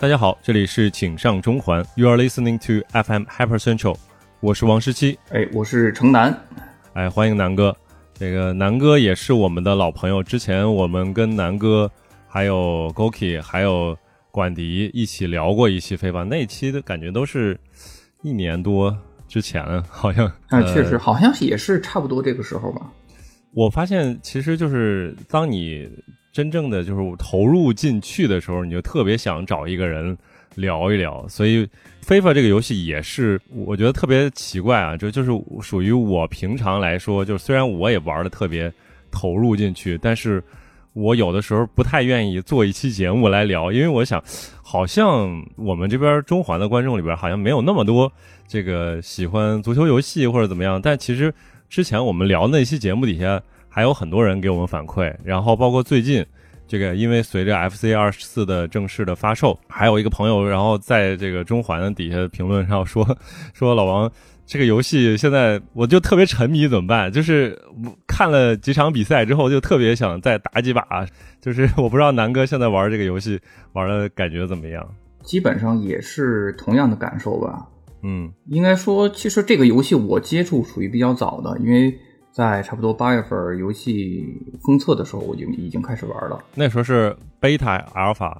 大家好，这里是请上中环，You are listening to FM Hyper Central，我是王十七，哎，我是城南，哎，欢迎南哥。这个南哥也是我们的老朋友，之前我们跟南哥还有 Goki 还有管迪一起聊过一期飞吧，那一期的感觉都是一年多之前，好像啊，确实好像也是差不多这个时候吧。我发现其实就是当你真正的就是投入进去的时候，你就特别想找一个人聊一聊，所以。非法这个游戏也是，我觉得特别奇怪啊，就就是属于我平常来说，就虽然我也玩的特别投入进去，但是我有的时候不太愿意做一期节目来聊，因为我想，好像我们这边中环的观众里边好像没有那么多这个喜欢足球游戏或者怎么样，但其实之前我们聊那期节目底下还有很多人给我们反馈，然后包括最近。这个因为随着 FC 二十四的正式的发售，还有一个朋友，然后在这个中环的底下评论上说 说老王这个游戏现在我就特别沉迷，怎么办？就是看了几场比赛之后，就特别想再打几把。就是我不知道南哥现在玩这个游戏玩的感觉怎么样？基本上也是同样的感受吧。嗯，应该说，其实这个游戏我接触属于比较早的，因为。在差不多八月份游戏封测的时候，我就已经开始玩了。那时候是 beta、alpha，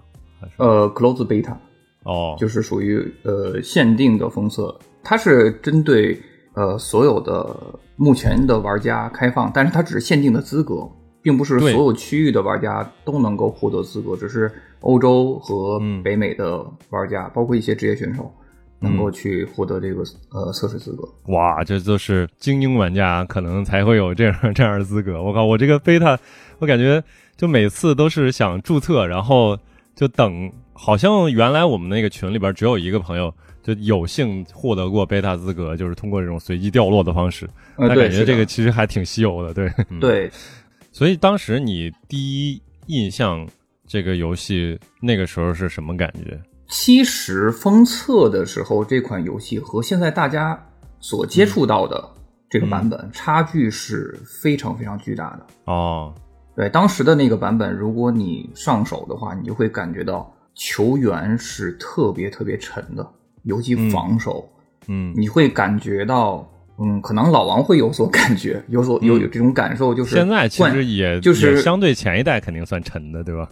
呃，close beta，哦，就是属于呃限定的封测。它是针对呃所有的目前的玩家开放，但是它只是限定的资格，并不是所有区域的玩家都能够获得资格，只是欧洲和北美的玩家，包括一些职业选手。能够去获得这个呃测试资格，哇，这都是精英玩家可能才会有这样 这样的资格。我靠，我这个 beta，我感觉就每次都是想注册，然后就等，好像原来我们那个群里边只有一个朋友就有幸获得过 beta 资格，就是通过这种随机掉落的方式。那感觉这个其实还挺稀有的，对 对。所以当时你第一印象这个游戏那个时候是什么感觉？其实封测的时候，这款游戏和现在大家所接触到的这个版本差距是非常非常巨大的。哦。对，当时的那个版本，如果你上手的话，你就会感觉到球员是特别特别沉的，尤其防守，嗯，你会感觉到，嗯，可能老王会有所感觉，有所有有这种感受，就是现在其实也就是相对前一代肯定算沉的，对吧？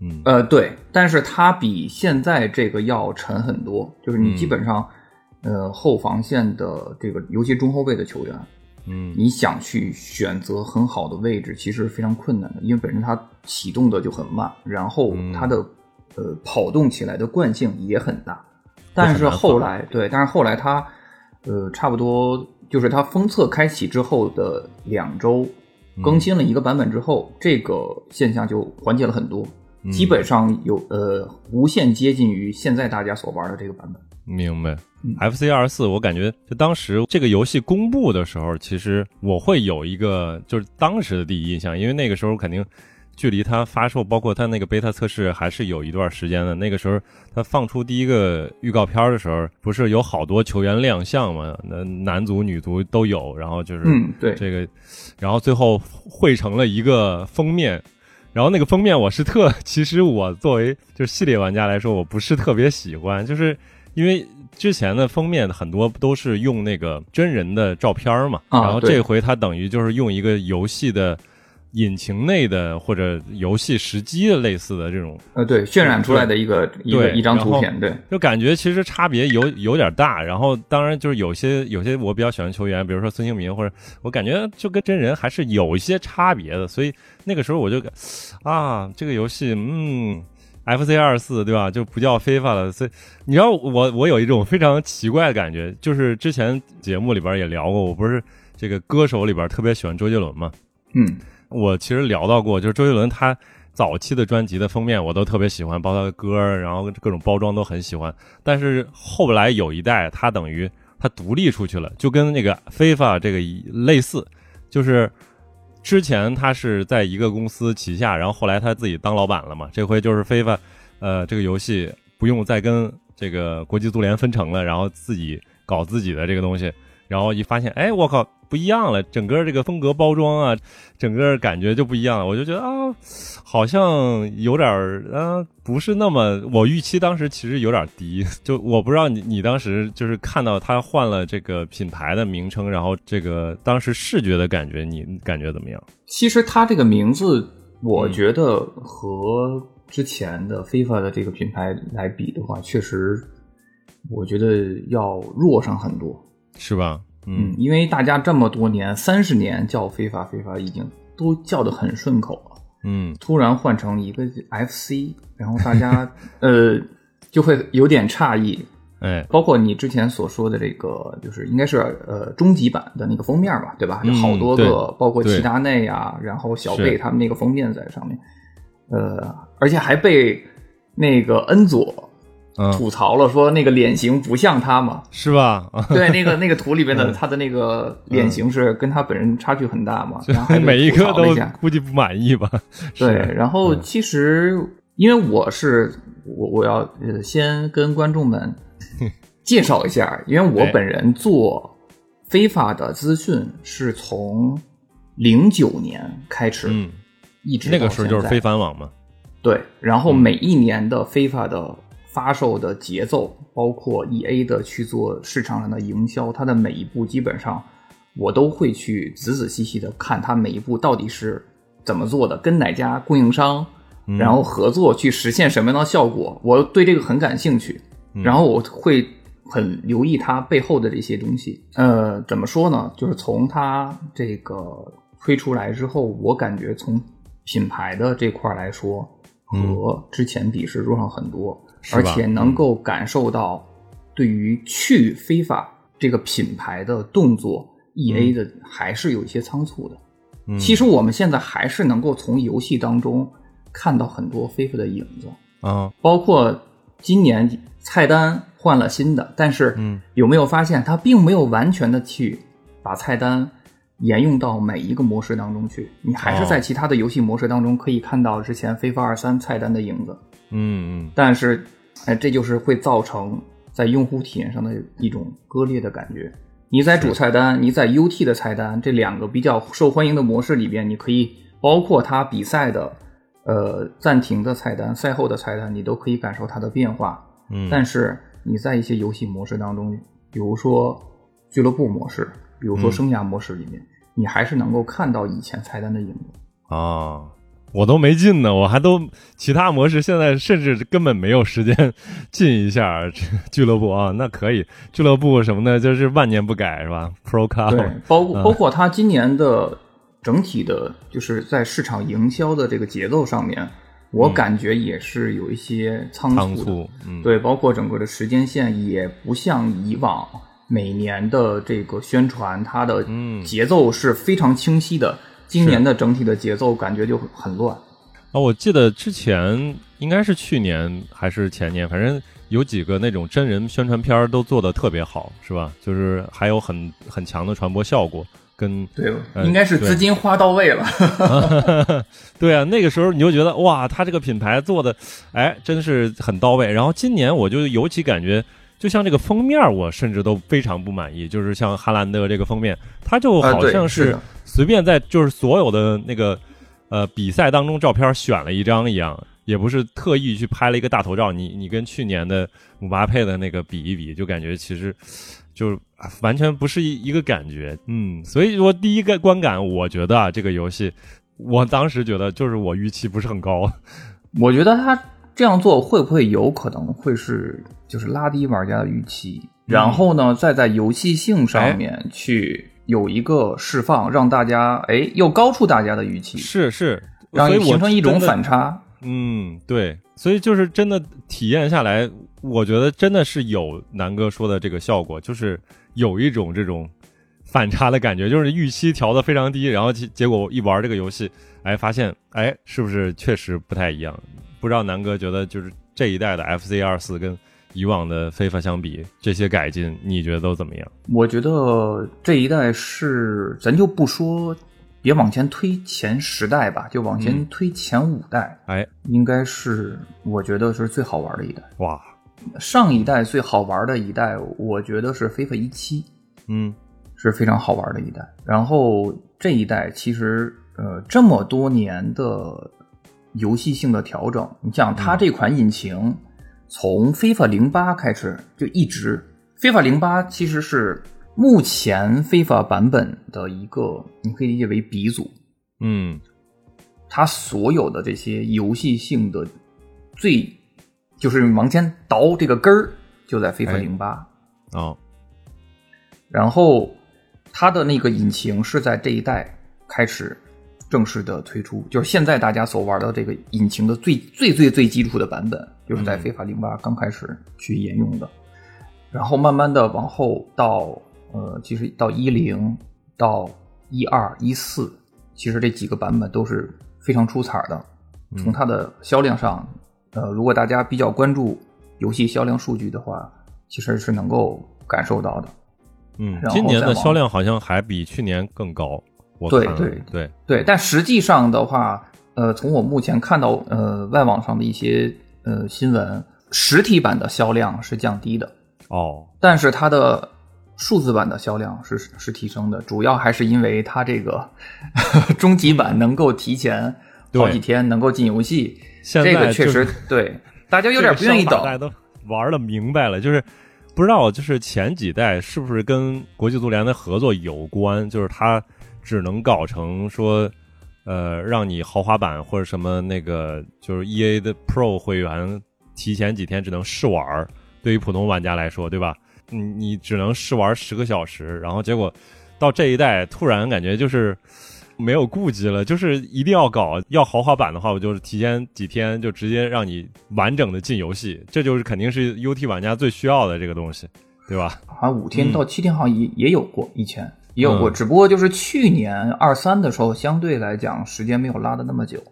嗯，呃，对，但是它比现在这个要沉很多。就是你基本上，呃，后防线的这个，尤其中后卫的球员，嗯，你想去选择很好的位置，其实非常困难的，因为本身它启动的就很慢，然后它的呃跑动起来的惯性也很大。但是后来，对，但是后来它，呃，差不多就是它封测开启之后的两周，更新了一个版本之后，这个现象就缓解了很多。基本上有呃无限接近于现在大家所玩的这个版本。明白。F C 二十四，我感觉就当时这个游戏公布的时候，其实我会有一个就是当时的第一印象，因为那个时候肯定距离它发售，包括它那个 beta 测试还是有一段时间的。那个时候它放出第一个预告片的时候，不是有好多球员亮相嘛？那男足、女足都有，然后就是嗯对这个，然后最后汇成了一个封面。然后那个封面我是特，其实我作为就是系列玩家来说，我不是特别喜欢，就是因为之前的封面很多都是用那个真人的照片嘛，然后这回它等于就是用一个游戏的。引擎内的或者游戏时机的类似的这种，呃，对，渲染出来的一个一个一张图片，对，就感觉其实差别有有点大。然后当然就是有些有些我比较喜欢球员，比如说孙兴民，或者我感觉就跟真人还是有一些差别的。所以那个时候我就啊，这个游戏，嗯，FC 二四对吧？就不叫非法了。所以你知道我我有一种非常奇怪的感觉，就是之前节目里边也聊过，我不是这个歌手里边特别喜欢周杰伦嘛，嗯。我其实聊到过，就是周杰伦他早期的专辑的封面我都特别喜欢，包括他的歌，然后各种包装都很喜欢。但是后来有一代，他等于他独立出去了，就跟那个非法这个类似，就是之前他是在一个公司旗下，然后后来他自己当老板了嘛。这回就是非法，呃，这个游戏不用再跟这个国际足联分成了，然后自己搞自己的这个东西。然后一发现，哎，我靠，不一样了，整个这个风格包装啊，整个感觉就不一样了。我就觉得啊，好像有点儿啊，不是那么我预期当时其实有点低。就我不知道你你当时就是看到他换了这个品牌的名称，然后这个当时视觉的感觉，你感觉怎么样？其实他这个名字，我觉得和之前的 FIFA 的这个品牌来比的话，确实我觉得要弱上很多，是吧？嗯，因为大家这么多年，三十年叫非法非法，已经都叫得很顺口了。嗯，突然换成一个 FC，然后大家 呃就会有点诧异。哎，包括你之前所说的这个，就是应该是呃终极版的那个封面嘛，对吧？有好多个，包括齐达内啊，然后小贝他们那个封面在上面。呃，而且还被那个恩佐。吐槽了，说那个脸型不像他嘛，是吧？对，那个那个图里边的他的那个脸型是跟他本人差距很大嘛，然后每一个都估计不满意吧？对，然后其实因为我是我我要呃先跟观众们 介绍一下，因为我本人做非法的资讯是从零九年开始，嗯，一直那个时候就是非凡网嘛，对，然后每一年的非法的。发售的节奏，包括 E A 的去做市场上的营销，它的每一步基本上我都会去仔仔细细的看，它每一步到底是怎么做的，跟哪家供应商，然后合作去实现什么样的效果，我对这个很感兴趣，然后我会很留意它背后的这些东西。呃，怎么说呢？就是从它这个推出来之后，我感觉从品牌的这块来说，和之前比是弱上很多。而且能够感受到，对于去非法这个品牌的动作，E A 的还是有一些仓促的。其实我们现在还是能够从游戏当中看到很多非法的影子啊，包括今年菜单换了新的，但是有没有发现它并没有完全的去把菜单沿用到每一个模式当中去？你还是在其他的游戏模式当中可以看到之前非法二三菜单的影子。嗯嗯，但是。哎，这就是会造成在用户体验上的一种割裂的感觉。你在主菜单，你在 UT 的菜单这两个比较受欢迎的模式里边，你可以包括它比赛的呃暂停的菜单、赛后的菜单，你都可以感受它的变化。嗯，但是你在一些游戏模式当中，比如说俱乐部模式，比如说生涯模式里面，你还是能够看到以前菜单的影子啊。我都没进呢，我还都其他模式，现在甚至根本没有时间 进一下俱乐部啊。那可以，俱乐部什么的，就是万年不改是吧？Pro Car 对，包括包括它今年的整体的，就是在市场营销的这个节奏上面，我感觉也是有一些仓促的。对，包括整个的时间线也不像以往每年的这个宣传，它的节奏是非常清晰的。今年的整体的节奏感觉就很乱啊！我记得之前应该是去年还是前年，反正有几个那种真人宣传片都做的特别好，是吧？就是还有很很强的传播效果，跟对，应该是资金花到位了。对啊，那个时候你就觉得哇，他这个品牌做的哎，真是很到位。然后今年我就尤其感觉。就像这个封面，我甚至都非常不满意。就是像哈兰德这个封面，它就好像是随便在就是所有的那个呃比赛当中照片选了一张一样，也不是特意去拍了一个大头照。你你跟去年的姆巴佩的那个比一比，就感觉其实就是完全不是一一个感觉。嗯，所以说第一个观感，我觉得啊，这个游戏，我当时觉得就是我预期不是很高。我觉得他这样做会不会有可能会是？就是拉低玩家的预期，然后呢，再在游戏性上面去有一个释放，让大家哎又高出大家的预期，是是，让形成一种反差。嗯，对，所以就是真的体验下来，我觉得真的是有南哥说的这个效果，就是有一种这种反差的感觉，就是预期调的非常低，然后结果一玩这个游戏，哎，发现哎，是不是确实不太一样？不知道南哥觉得就是这一代的 FC 二四跟。以往的 FIFA 相比，这些改进你觉得都怎么样？我觉得这一代是，咱就不说，别往前推前十代吧，就往前推前五代。哎，应该是我觉得是最好玩的一代。哇，上一代最好玩的一代，我觉得是 FIFA 一七。嗯，是非常好玩的一代。然后这一代其实呃这么多年的游戏性的调整，你像它这款引擎从 FIFA 零八开始就一直，，FIFA 零八其实是目前 FIFA 版本的一个，你可以理解为鼻祖。嗯，它所有的这些游戏性的最就是往前倒这个根儿，就在 fifa 零八哦，然后它的那个引擎是在这一代开始正式的推出，就是现在大家所玩的这个引擎的最最最最基础的版本，就是在非法零八刚开始去沿用的。然后慢慢的往后到呃，其实到一零到一二一四，其实这几个版本都是非常出彩的。从它的销量上，呃，如果大家比较关注游戏销量数据的话，其实是能够感受到的。嗯，今年的销量好像还比去年更高。我对对对，对，但实际上的话，呃，从我目前看到呃外网上的一些呃新闻，实体版的销量是降低的，哦，但是它的数字版的销量是是提升的，主要还是因为它这个 终极版能够提前好几天能够进游戏，现在这个确实对大家有点不愿意等大家都玩的明白了，就是不知道就是前几代是不是跟国际足联的合作有关，就是它只能搞成说，呃，让你豪华版或者什么那个就是 E A 的 Pro 会员提前几天只能试玩儿，对于普通玩家来说，对吧？你你只能试玩十个小时，然后结果到这一代突然感觉就是。没有顾忌了，就是一定要搞。要豪华版的话，我就是提前几天就直接让你完整的进游戏，这就是肯定是 UT 玩家最需要的这个东西，对吧？好像五天到七天好像也也有过，以前也有过，嗯只不过就是去年二三的时候，相对来讲时间没有拉的那么久。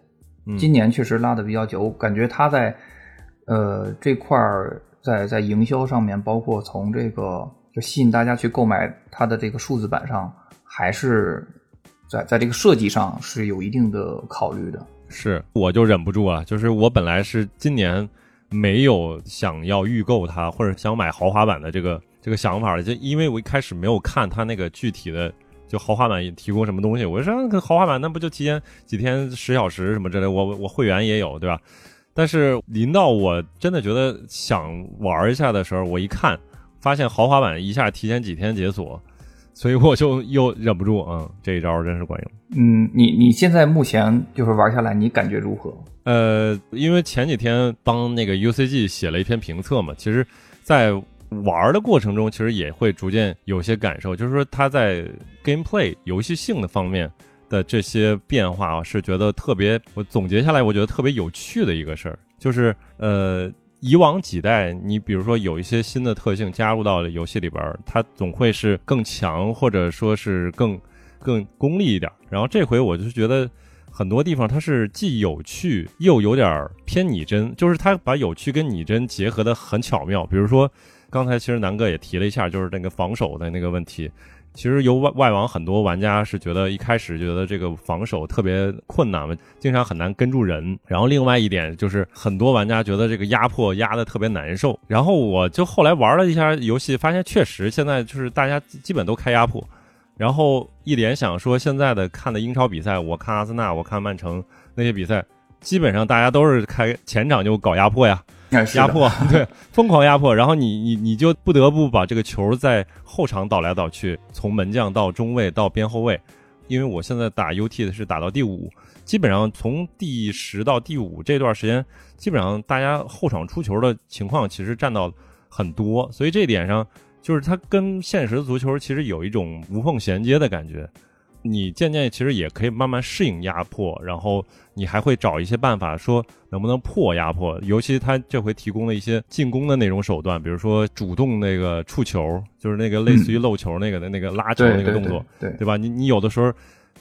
嗯今年确实拉的比较久，感觉他在呃这块儿在在营销上面，包括从这个就吸引大家去购买它的这个数字版上，还是在在这个设计上是有一定的考虑的。是，我就忍不住啊，就是我本来是今年没有想要预购它或者想买豪华版的这个这个想法了，就因为我一开始没有看它那个具体的。就豪华版提供什么东西？我就说那豪华版那不就提前几天十小时什么之类，我我会员也有，对吧？但是临到我真的觉得想玩一下的时候，我一看发现豪华版一下提前几天解锁，所以我就又忍不住，嗯，这一招真是管用。嗯，你你现在目前就是玩下来，你感觉如何？呃，因为前几天帮那个 UCG 写了一篇评测嘛，其实，在玩的过程中，其实也会逐渐有些感受，就是说它在 gameplay 游戏性的方面的这些变化啊，是觉得特别，我总结下来，我觉得特别有趣的一个事儿，就是呃。以往几代，你比如说有一些新的特性加入到了游戏里边，它总会是更强，或者说是更更功利一点。然后这回我就觉得很多地方它是既有趣又有点偏拟真，就是它把有趣跟拟真结合的很巧妙。比如说刚才其实南哥也提了一下，就是那个防守的那个问题。其实由外外网很多玩家是觉得一开始觉得这个防守特别困难嘛，经常很难跟住人。然后另外一点就是很多玩家觉得这个压迫压的特别难受。然后我就后来玩了一下游戏，发现确实现在就是大家基本都开压迫。然后一联想说现在的看的英超比赛，我看阿森纳，我看曼城那些比赛，基本上大家都是开前场就搞压迫呀。压迫，对，疯狂压迫，然后你你你就不得不把这个球在后场倒来倒去，从门将到中卫到边后卫，因为我现在打 UT 的是打到第五，基本上从第十到第五这段时间，基本上大家后场出球的情况其实占到很多，所以这一点上就是它跟现实的足球其实有一种无缝衔接的感觉。你渐渐其实也可以慢慢适应压迫，然后你还会找一些办法说能不能破压迫。尤其他这回提供了一些进攻的那种手段，比如说主动那个触球，就是那个类似于漏球那个的那个拉球那个动作，对对对吧？你你有的时候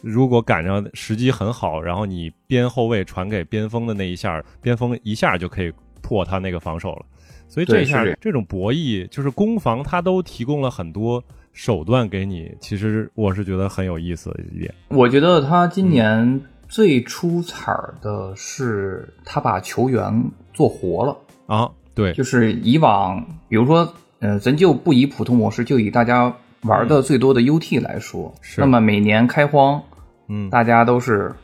如果赶上时机很好，然后你边后卫传给边锋的那一下，边锋一下就可以破他那个防守了。所以这一下这种博弈，就是攻防，他都提供了很多手段给你。其实我是觉得很有意思的一点。我觉得他今年最出彩儿的是他把球员做活了。啊，对，就是以往，比如说，呃，咱就不以普通模式，就以大家玩的最多的 UT 来说，是那么每年开荒，嗯，大家都是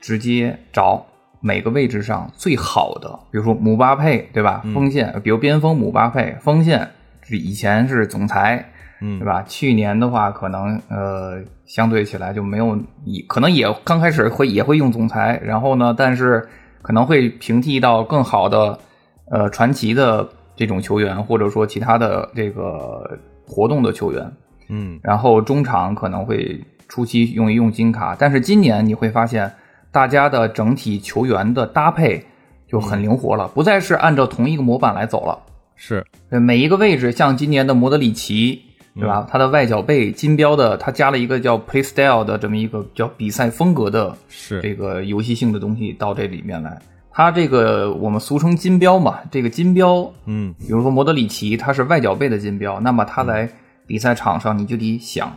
直接找每个位置上最好的，比如说姆巴佩，对吧？锋线，比如边锋姆巴佩，锋线是以前是总裁，嗯对吧？去年的话，可能呃相对起来就没有，也可能也刚开始会也会用总裁，然后呢，但是可能会平替到更好的呃传奇的这种球员，或者说其他的这个活动的球员。嗯然后中场可能会初期用一用金卡，但是今年你会发现，大家的整体球员的搭配就很灵活了，不再是按照同一个模板来走了。是呃每一个位置，像今年的莫德里奇，对吧？他的外脚背金标的，他加了一个叫 Play Style 的这么一个叫比赛风格的是这个游戏性的东西到这里面来。他这个我们俗称金标嘛，这个金标嗯比如说莫德里奇，他是外脚背的金标，那么他在比赛场上，你就得想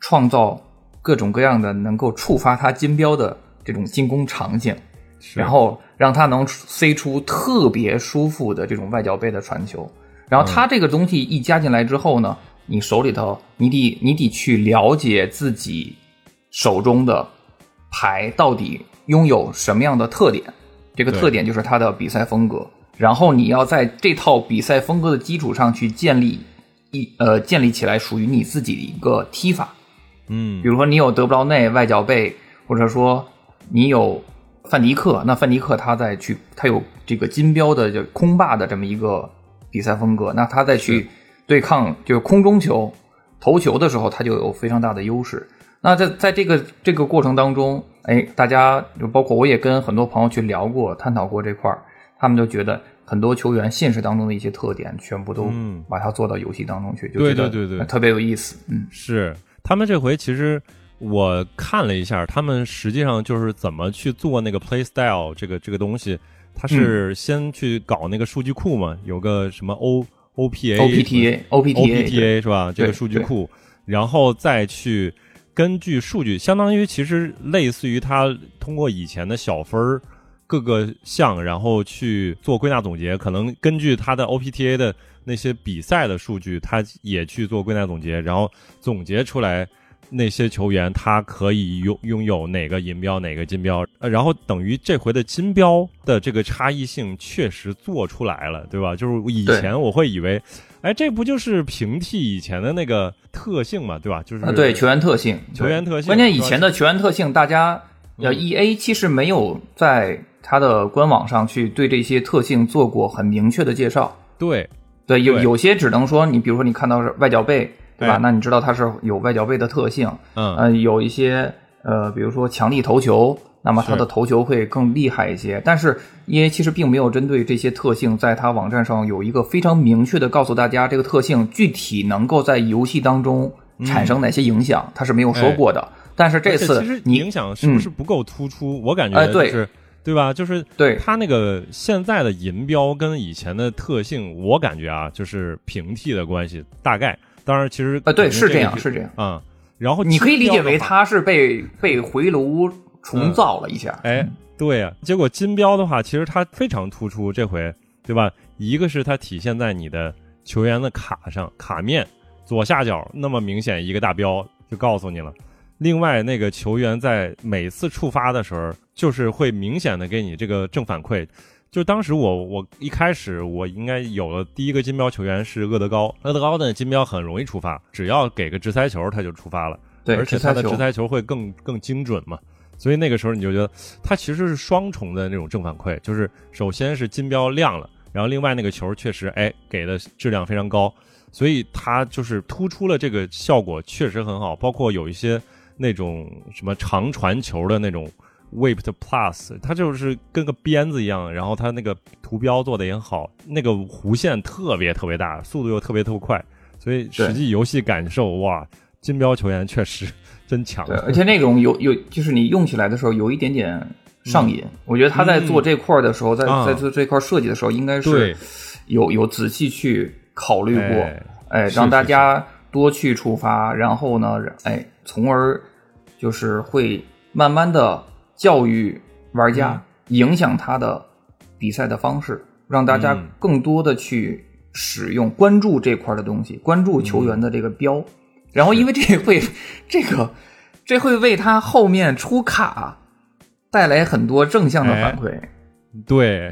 创造各种各样的能够触发他金标的这种进攻场景，是然后让他能塞出特别舒服的这种外脚背的传球。然后他这个东西一加进来之后呢，你手里头你得你得去了解自己手中的牌到底拥有什么样的特点，这个特点就是他的比赛风格。然后你要在这套比赛风格的基础上去建立一呃建立起来属于你自己的一个踢法。嗯比如说你有德布劳内外脚背，或者说你有范迪克，那范迪克他再去他有这个金标的就空霸的这么一个比赛风格，那他再去对抗就是空中球投球的时候，他就有非常大的优势。那在在这个这个过程当中，哎，大家就包括我也跟很多朋友去聊过、探讨过这块儿，他们就觉得很多球员现实当中的一些特点，全部都嗯把它做到游戏当中去，就觉得对对对特别有意思。嗯，是，他们这回其实我看了一下，他们实际上就是怎么去做那个 play style 这个这个东西，他嗯是先去搞那个数据库嘛，有个什么 O OPA OPTA OPTA 是吧？这个数据库，然后再去根据数据，相当于其实类似于他通过以前的小分儿各个项，然后去做归纳总结，可能根据他的 OPTA 的那些比赛的数据，他也去做归纳总结，然后总结出来。那些球员他可以拥拥有哪个银标哪个金标，呃，然后等于这回的金标的这个差异性确实做出来了，对吧？就是以前我会以为，哎，这不就是平替以前的那个特性嘛，对吧？就是啊，对球员特性，球员特性关键以前的球员特性，大家呃嗯，E A 其实没有在它的官网上去对这些特性做过很明确的介绍。对对，有有些只能说你，比如说你看到是外脚背，对吧？哎那你知道它是有外脚背的特性。嗯呃，有一些呃，比如说强力投球，那么它的投球会更厉害一些。但是 E A 其实并没有针对这些特性，在它网站上有一个非常明确的告诉大家，这个特性具体能够在游戏当中产生哪些影响，它是没有说过的。但是这次其实你影响是不是不够突出？我感觉哎对是。对吧？就是对它那个现在的银标跟以前的特性，我感觉啊，就是平替的关系，大概。当然，其实呃，对，是这样，是这样。啊、然后你可以理解为金标的话它是被被回炉重造了一下。哎，对呀、结果金标的话，其实它非常突出，这回对吧？一个是它体现在你的球员的卡上，卡面左下角那么明显一个大标，就告诉你了。另外，那个球员在每次触发的时候，就是会明显的给你这个正反馈。就当时我我一开始我应该有了第一个金标球员是厄德高，厄德高的金标很容易触发，只要给个直塞球他就触发了。对，而且他的直塞球会更更精准嘛。所以那个时候你就觉得他其实是双重的那种正反馈，就是首先是金标亮了，然后另外那个球确实哎给的质量非常高，所以他就是突出了这个效果确实很好。包括有一些那种什么长传球的那种 whipped plus，它就是跟个鞭子一样，然后它那个图标做的也好，那个弧线特别特别大，速度又特别特别快，所以实际游戏感受哇，金标球员确实 真强。对，而且那种有有，就是你用起来的时候有一点点上瘾。我觉得他在做这块儿的时候，在在做这块设计的时候，应该是有有仔细去考虑过，哎哎，让大家多去触发，然后呢，哎，从而就是会慢慢的教育玩家，嗯影响他的比赛的方式，让大家嗯更多的去使用、关注这块的东西，关注球员的这个标。然后因为这会这个这会为他后面出卡带来很多正向的反馈。对，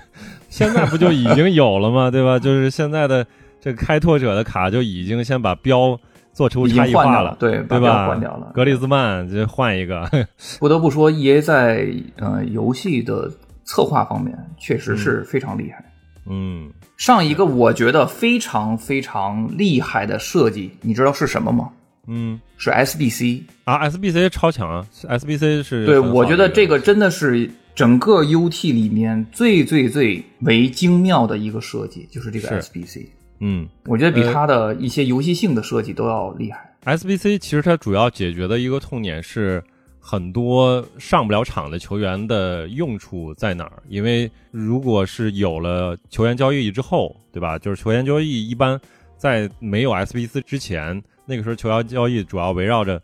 现在不就已经有了吗？对吧？就是现在的这个开拓者的卡就已经先把标做出差异化了，对对吧？换掉了。格里兹曼就换一个。不得不说，E A 在呃游戏的策划方面确实是非常厉害。嗯，上一个我觉得非常非常厉害的设计，你知道是什么吗？嗯，是 S B C 啊，S B C 超强啊，S B C 是。对，我觉得这个真的是。整个 UT 里面最最最为精妙的一个设计就是这个 SBC，嗯，我觉得比它的一些游戏性的设计都要厉害。SBC 其实它主要解决的一个痛点是很多上不了场的球员的用处在哪儿？因为如果是有了球员交易之后，对吧？就是球员交易一般在没有 SBC 之前，那个时候球员交易主要围绕着。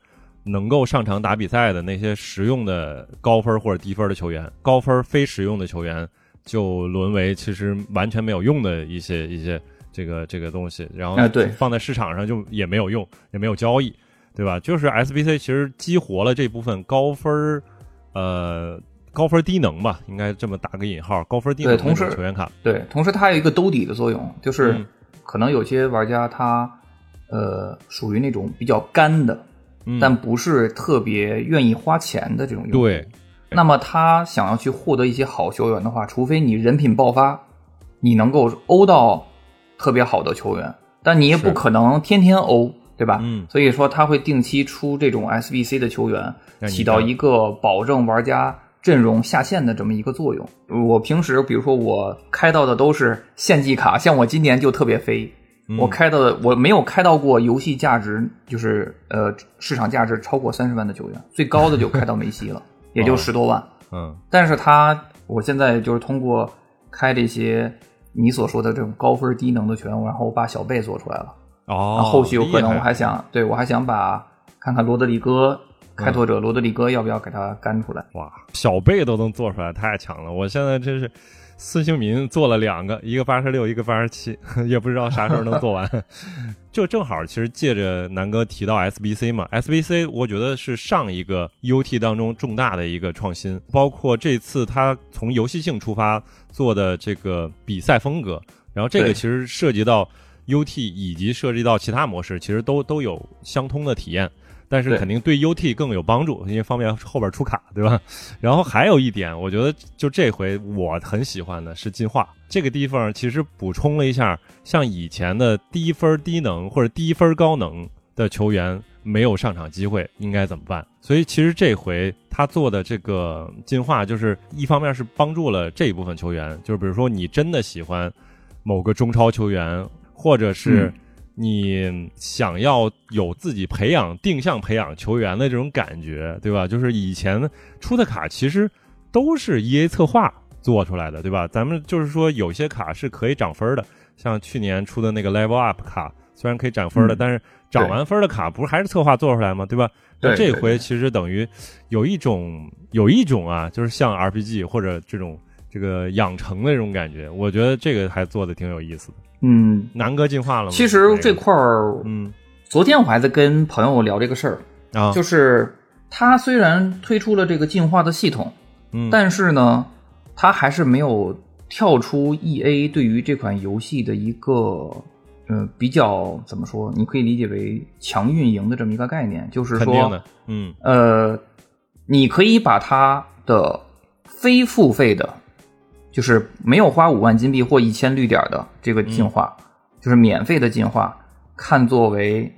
能够上场打比赛的那些实用的高分或者低分的球员，高分非实用的球员就沦为其实完全没有用的一些一些这个这个东西，然后放在市场上就也没有用，也没有交易，对吧？就是 SBC 其实激活了这部分高分呃高分低能吧，应该这么打个引号，高分低能的球员卡。对，同时它有一个兜底的作用，就是可能有些玩家他呃属于那种比较干的。但不是特别愿意花钱的这种用户。对，那么他想要去获得一些好球员的话，除非你人品爆发，你能够欧到特别好的球员，但你也不可能天天欧，对吧？嗯。所以说他会定期出这种 SBC 的球员，起到一个保证玩家阵容下线的这么一个作用。我平时比如说我开到的都是献祭卡，像我今年就特别飞。我开到的我没有开到过游戏价值，就是呃市场价值超过三十万的球员，最高的就开到梅西了，也就十多万。嗯，但是他我现在就是通过开这些你所说的这种高分低能的球员，然后我把小贝做出来了。哦，后续有可能我还想，对我还想把看看罗德里戈开拓者罗德里戈要不要给他干出来？哇，小贝都能做出来，太强了！我现在真是。孙兴民做了两个，一个八十六，一个八十七，也不知道啥时候能做完。就正好，其实借着南哥提到 SBC 嘛，SBC 我觉得是上一个 UT 当中重大的一个创新，包括这次他从游戏性出发做的这个比赛风格，然后这个其实涉及到 UT 以及涉及到其他模式，其实都都有相通的体验。但是肯定对 UT 更有帮助，因为方便后边出卡，对吧？然后还有一点，我觉得就这回我很喜欢的是进化这个地方，其实补充了一下，像以前的低分低能或者低分高能的球员没有上场机会，应该怎么办？所以其实这回他做的这个进化，就是一方面是帮助了这一部分球员，就是比如说你真的喜欢某个中超球员，或者是。你想要有自己培养定向培养球员的这种感觉，对吧？就是以前出的卡其实都是 E A 策划做出来的，对吧？咱们就是说有些卡是可以涨分的，像去年出的那个 Level Up 卡，虽然可以涨分的，但是涨完分的卡不是还是策划做出来吗？对吧？那这回其实等于有一种有一种啊，就是像 R P G 或者这种这个养成的这种感觉，我觉得这个还做的挺有意思的。嗯，南哥进化了吗？其实这块儿，嗯，昨天我还在跟朋友聊这个事儿啊，就是他虽然推出了这个进化的系统，嗯，但是呢，他还是没有跳出 E A 对于这款游戏的一个，嗯，比较怎么说？你可以理解为强运营的这么一个概念，就是说，嗯，呃，你可以把它的非付费的。就是没有花五万金币或一千绿点的这个进化，就是免费的进化，看作为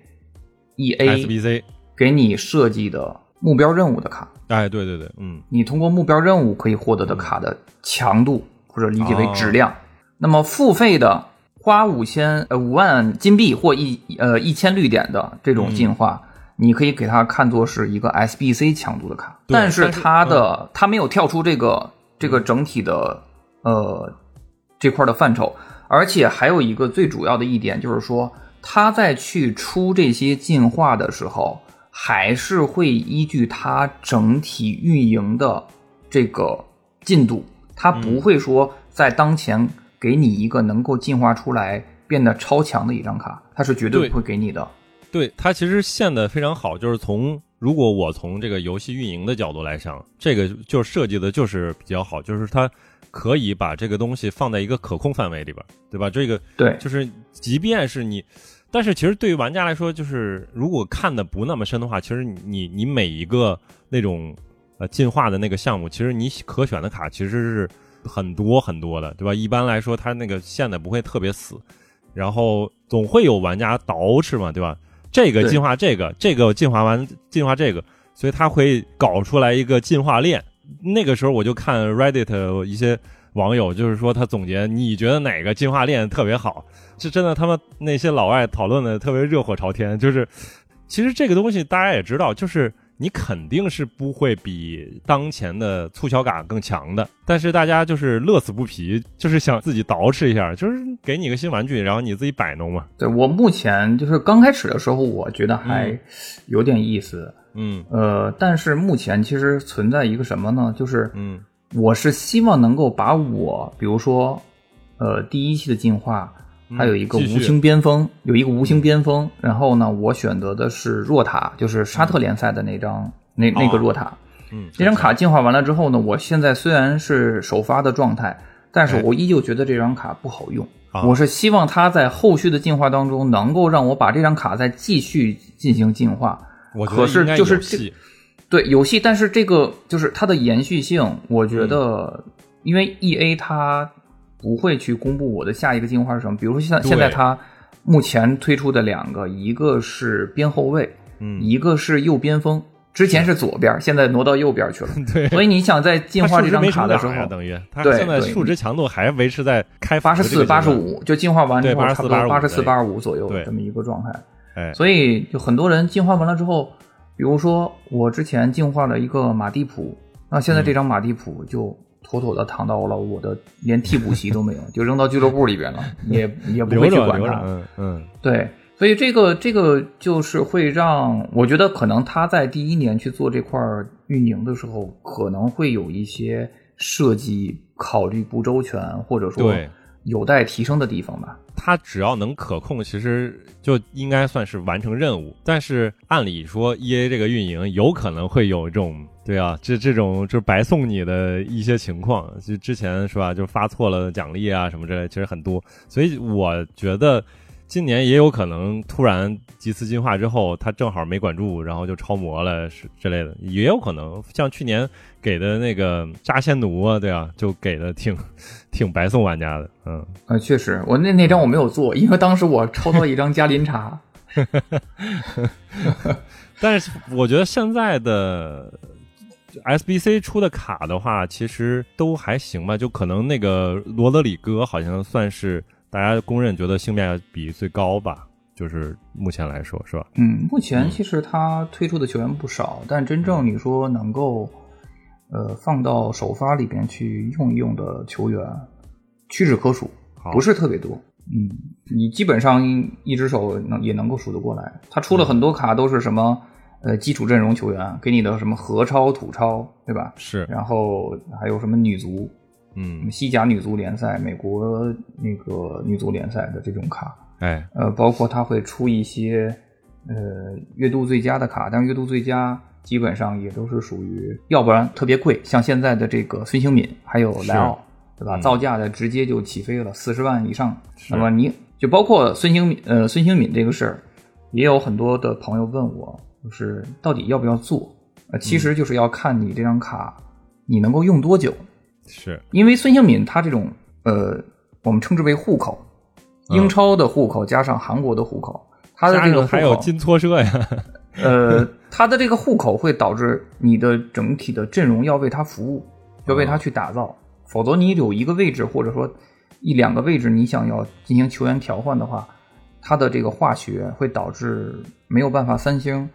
E A SBC 给你设计的目标任务的卡。哎，对对对，嗯，你通过目标任务可以获得的卡的强度，或者理解为质量。那么付费的花五千呃五万金币或一呃一千绿点的这种进化，你可以给它看作是一个 S B C 强度的卡，但是它的它没有跳出这个这个整体的。呃，这块的范畴，而且还有一个最主要的一点，就是说他在去出这些进化的时候，还是会依据它整体运营的这个进度，他不会说在当前给你一个能够进化出来变得超强的一张卡，他是绝对不会给你的。对它其实限的非常好，就是从如果我从这个游戏运营的角度来想，这个就设计的就是比较好，就是它可以把这个东西放在一个可控范围里边，对吧？这个对，就是即便是你，但是其实对于玩家来说，就是如果看的不那么深的话，其实你你每一个那种呃进化的那个项目，其实你可选的卡其实是很多很多的，对吧？一般来说，它那个线的不会特别死，然后总会有玩家捯饬嘛，对吧？这个进化这个，这个进化完进化这个，所以它会搞出来一个进化链。那个时候我就看 Reddit 一些网友，就是说他总结，你觉得哪个进化链特别好？是真的，他们那些老外讨论的特别热火朝天。就是其实这个东西大家也知道，就是你肯定是不会比当前的促销感更强的，但是大家就是乐此不疲，就是想自己捯饬一下，就是给你个新玩具，然后你自己摆弄嘛。对我目前就是刚开始的时候，我觉得还有点意思。嗯，呃，但是目前其实存在一个什么呢？就是，嗯，我是希望能够把我，比如说，呃，第一期的进化，还有一个无形边锋，有一个无形边锋，然后呢，我选择的是若塔，就是沙特联赛的那张，那那个若塔，嗯，这张卡进化完了之后呢，我现在虽然是首发的状态，但是哎。我依旧觉得这张卡不好用。啊。我是希望它在后续的进化当中，能够让我把这张卡再继续进行进化。我觉得可是就是这对游戏，但是这个就是它的延续性，我觉得，因为 E A 它不会去公布我的下一个进化是什么。比如说现现在它目前推出的两个，一个是边后卫，嗯，一个是右边锋。之前是左边，现在挪到右边去了。对，所以你想在进化这张卡的时候，等于它对现在数值强度还维持在开八十四、八十，五，就进化完之后差不多八十四、84八十五左右对这么一个状态。哎，所以就很多人进化完了之后，比如说我之前进化了一个马蒂普，那现在这张马蒂普就妥妥的躺到了我的连替补席都没有，就扔到俱乐部里边了，也也不会去管它。着留着，嗯嗯，对，所以这个这个就是会让我觉得可能他在第一年去做这块运营的时候，可能会有一些设计考虑不周全，或者说有待提升的地方吧。它只要能可控，其实就应该算是完成任务。但是按理说，E A 这个运营有可能会有这种，对啊，这这种就是白送你的一些情况。就之前是吧，就发错了奖励啊什么之类，其实很多。所以我觉得今年也有可能突然几次进化之后，他正好没管住，然后就超模了是之类的，也有可能。像去年给的那个扎仙奴啊，对啊，就给的挺 挺白送玩家的，嗯。呃，确实，我那那张我没有做，因为当时我抽到一张加林茶。但是我觉得现在的 SBC 出的卡的话，其实都还行吧。就可能那个罗德里戈好像算是大家公认觉得性价比最高吧，就是目前来说是吧？嗯，目前其实他推出的球员不少，但真正你说能够呃放到首发里边去用一用的球员，屈指可数，不是特别多。嗯，你基本上一只手能也能够数得过来。他出了很多卡，都是什么呃基础阵容球员，给你的什么荷超、土超，对吧？是，然后还有什么女足，嗯，西甲女足联赛、美国那个女足联赛的这种卡。哎，呃，包括它会出一些呃月度最佳的卡，但是月度最佳基本上也都是属于，要不然特别贵，像现在的这个孙兴敏还有莱奥，对吧？嗯造价的直接就起飞了，四十万以上。那么你就包括孙兴敏，呃，孙兴敏这个事儿，也有很多的朋友问我，就是到底要不要做？呃，其实就是要看你这张卡你能够用多久。是，因为孙兴敏他这种呃，我们称之为户口，嗯。英超的户口加上韩国的户口，他的这个户口，还有金搓社呀，呃，他的这个户口会导致你的整体的阵容要为他服务，要为他去打造，否则你有一个位置或者说一两个位置，你想要进行球员调换的话，他的这个化学会导致没有办法三星，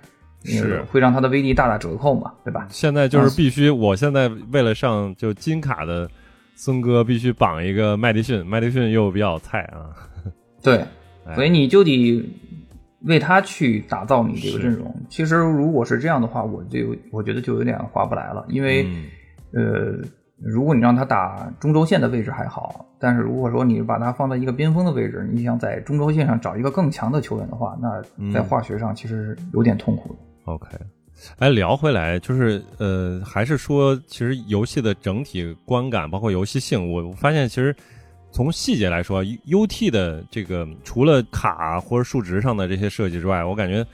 是。呃会让他的威力大打折扣嘛，对吧？现在就是必须，我现在为了上就金卡的孙哥必须绑一个麦迪逊，麦迪逊又比较菜啊，对，哎。所以你就得为他去打造你这个阵容。其实如果是这样的话，我就我觉得就有点划不来了，因为、嗯。呃，如果你让他打中轴线的位置还好，但是如果说你把他放在一个边锋的位置，你想在中轴线上找一个更强的球员的话，那在化学上其实有点痛苦的。OK，哎，聊回来就是呃，还是说其实游戏的整体观感，包括游戏性，我发现其实从细节来说，UT 的这个除了卡或者数值上的这些设计之外，我感觉。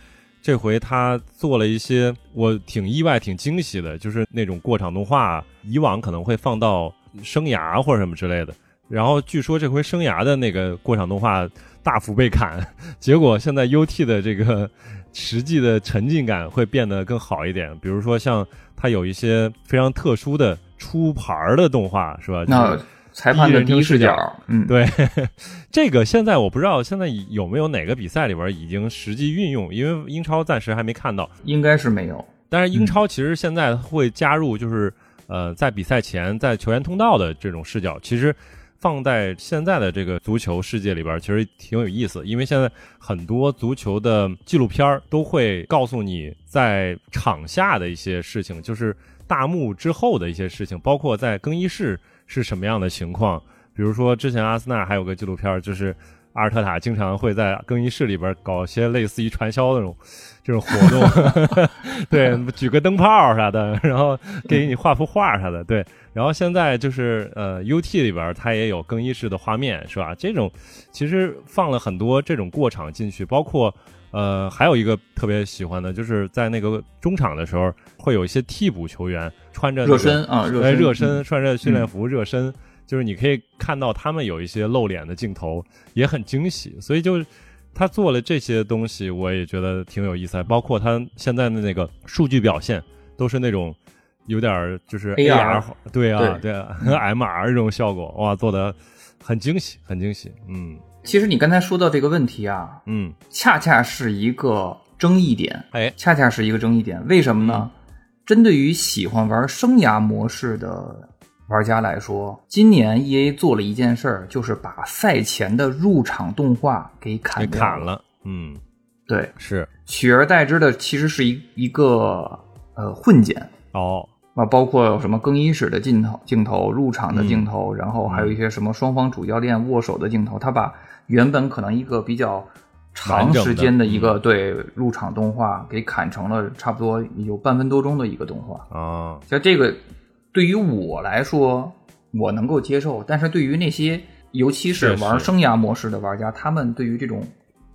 这回他做了一些我挺意外、挺惊喜的，就是那种过场动画，以往可能会放到生涯或者什么之类的。然后据说这回生涯的那个过场动画大幅被砍，结果现在 UT 的这个实际的沉浸感会变得更好一点。比如说像它有一些非常特殊的出牌的动画，是吧？那。裁判的第一视角，嗯，对，这个现在我不知道现在有没有哪个比赛里边已经实际运用，因为英超暂时还没看到，应该是没有。但是英超其实现在会加入，就是呃，在比赛前在球员通道的这种视角，其实放在现在的这个足球世界里边，其实挺有意思，因为现在很多足球的纪录片都会告诉你在场下的一些事情，就是大幕之后的一些事情，包括在更衣室。是什么样的情况？比如说，之前阿森纳还有个纪录片，就是阿尔特塔经常会在更衣室里边搞些类似于传销那种这种活动，对，举个灯泡啥的，然后给你画幅画啥的，对。然后现在就是呃，UT 里边它也有更衣室的画面，是吧？这种其实放了很多这种过场进去，包括呃，还有一个特别喜欢的，就是在那个中场的时候，会有一些替补球员。穿着热身啊，热身，热身，穿着训练服热身，就是你可以看到他们有一些露脸的镜头，也很惊喜。所以就他做了这些东西，我也觉得挺有意思。包括他现在的那个数据表现，都是那种有点就是 AR，对啊，对啊，和 MR 这种效果，哇，做的很惊喜，很惊喜。嗯，其实你刚才说到这个问题啊，嗯，恰恰是一个争议点，哎，恰恰是一个争议点，为什么呢？针对于喜欢玩生涯模式的玩家来说，今年 E A 做了一件事儿，就是把赛前的入场动画给砍掉。砍了。嗯，对，是。取而代之的其实是一一个呃混剪。哦。啊，包括什么更衣室的镜头、镜头、入场的镜头，然后还有一些什么双方主教练握手的镜头，他把原本可能一个比较。长时间的一个对入场动画给砍成了差不多有半分多钟的一个动画。啊，像这个对于我来说我能够接受，但是对于那些尤其是玩生涯模式的玩家，他们对于这种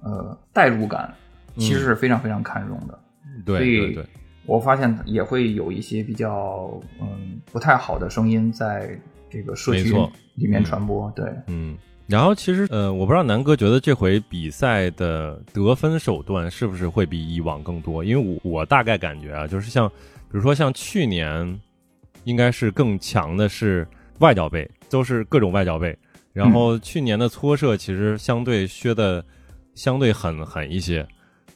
呃代入感其实是非常非常看重的。对，所以我发现也会有一些比较嗯不太好的声音在这个社区里面传播。对，嗯。然后其实，呃，我不知道南哥觉得这回比赛的得分手段是不是会比以往更多？因为我我大概感觉啊，就是像，比如说像去年，应该是更强的是外脚背，都是各种外脚背。然后去年的搓射其实相对削的相对狠狠一些，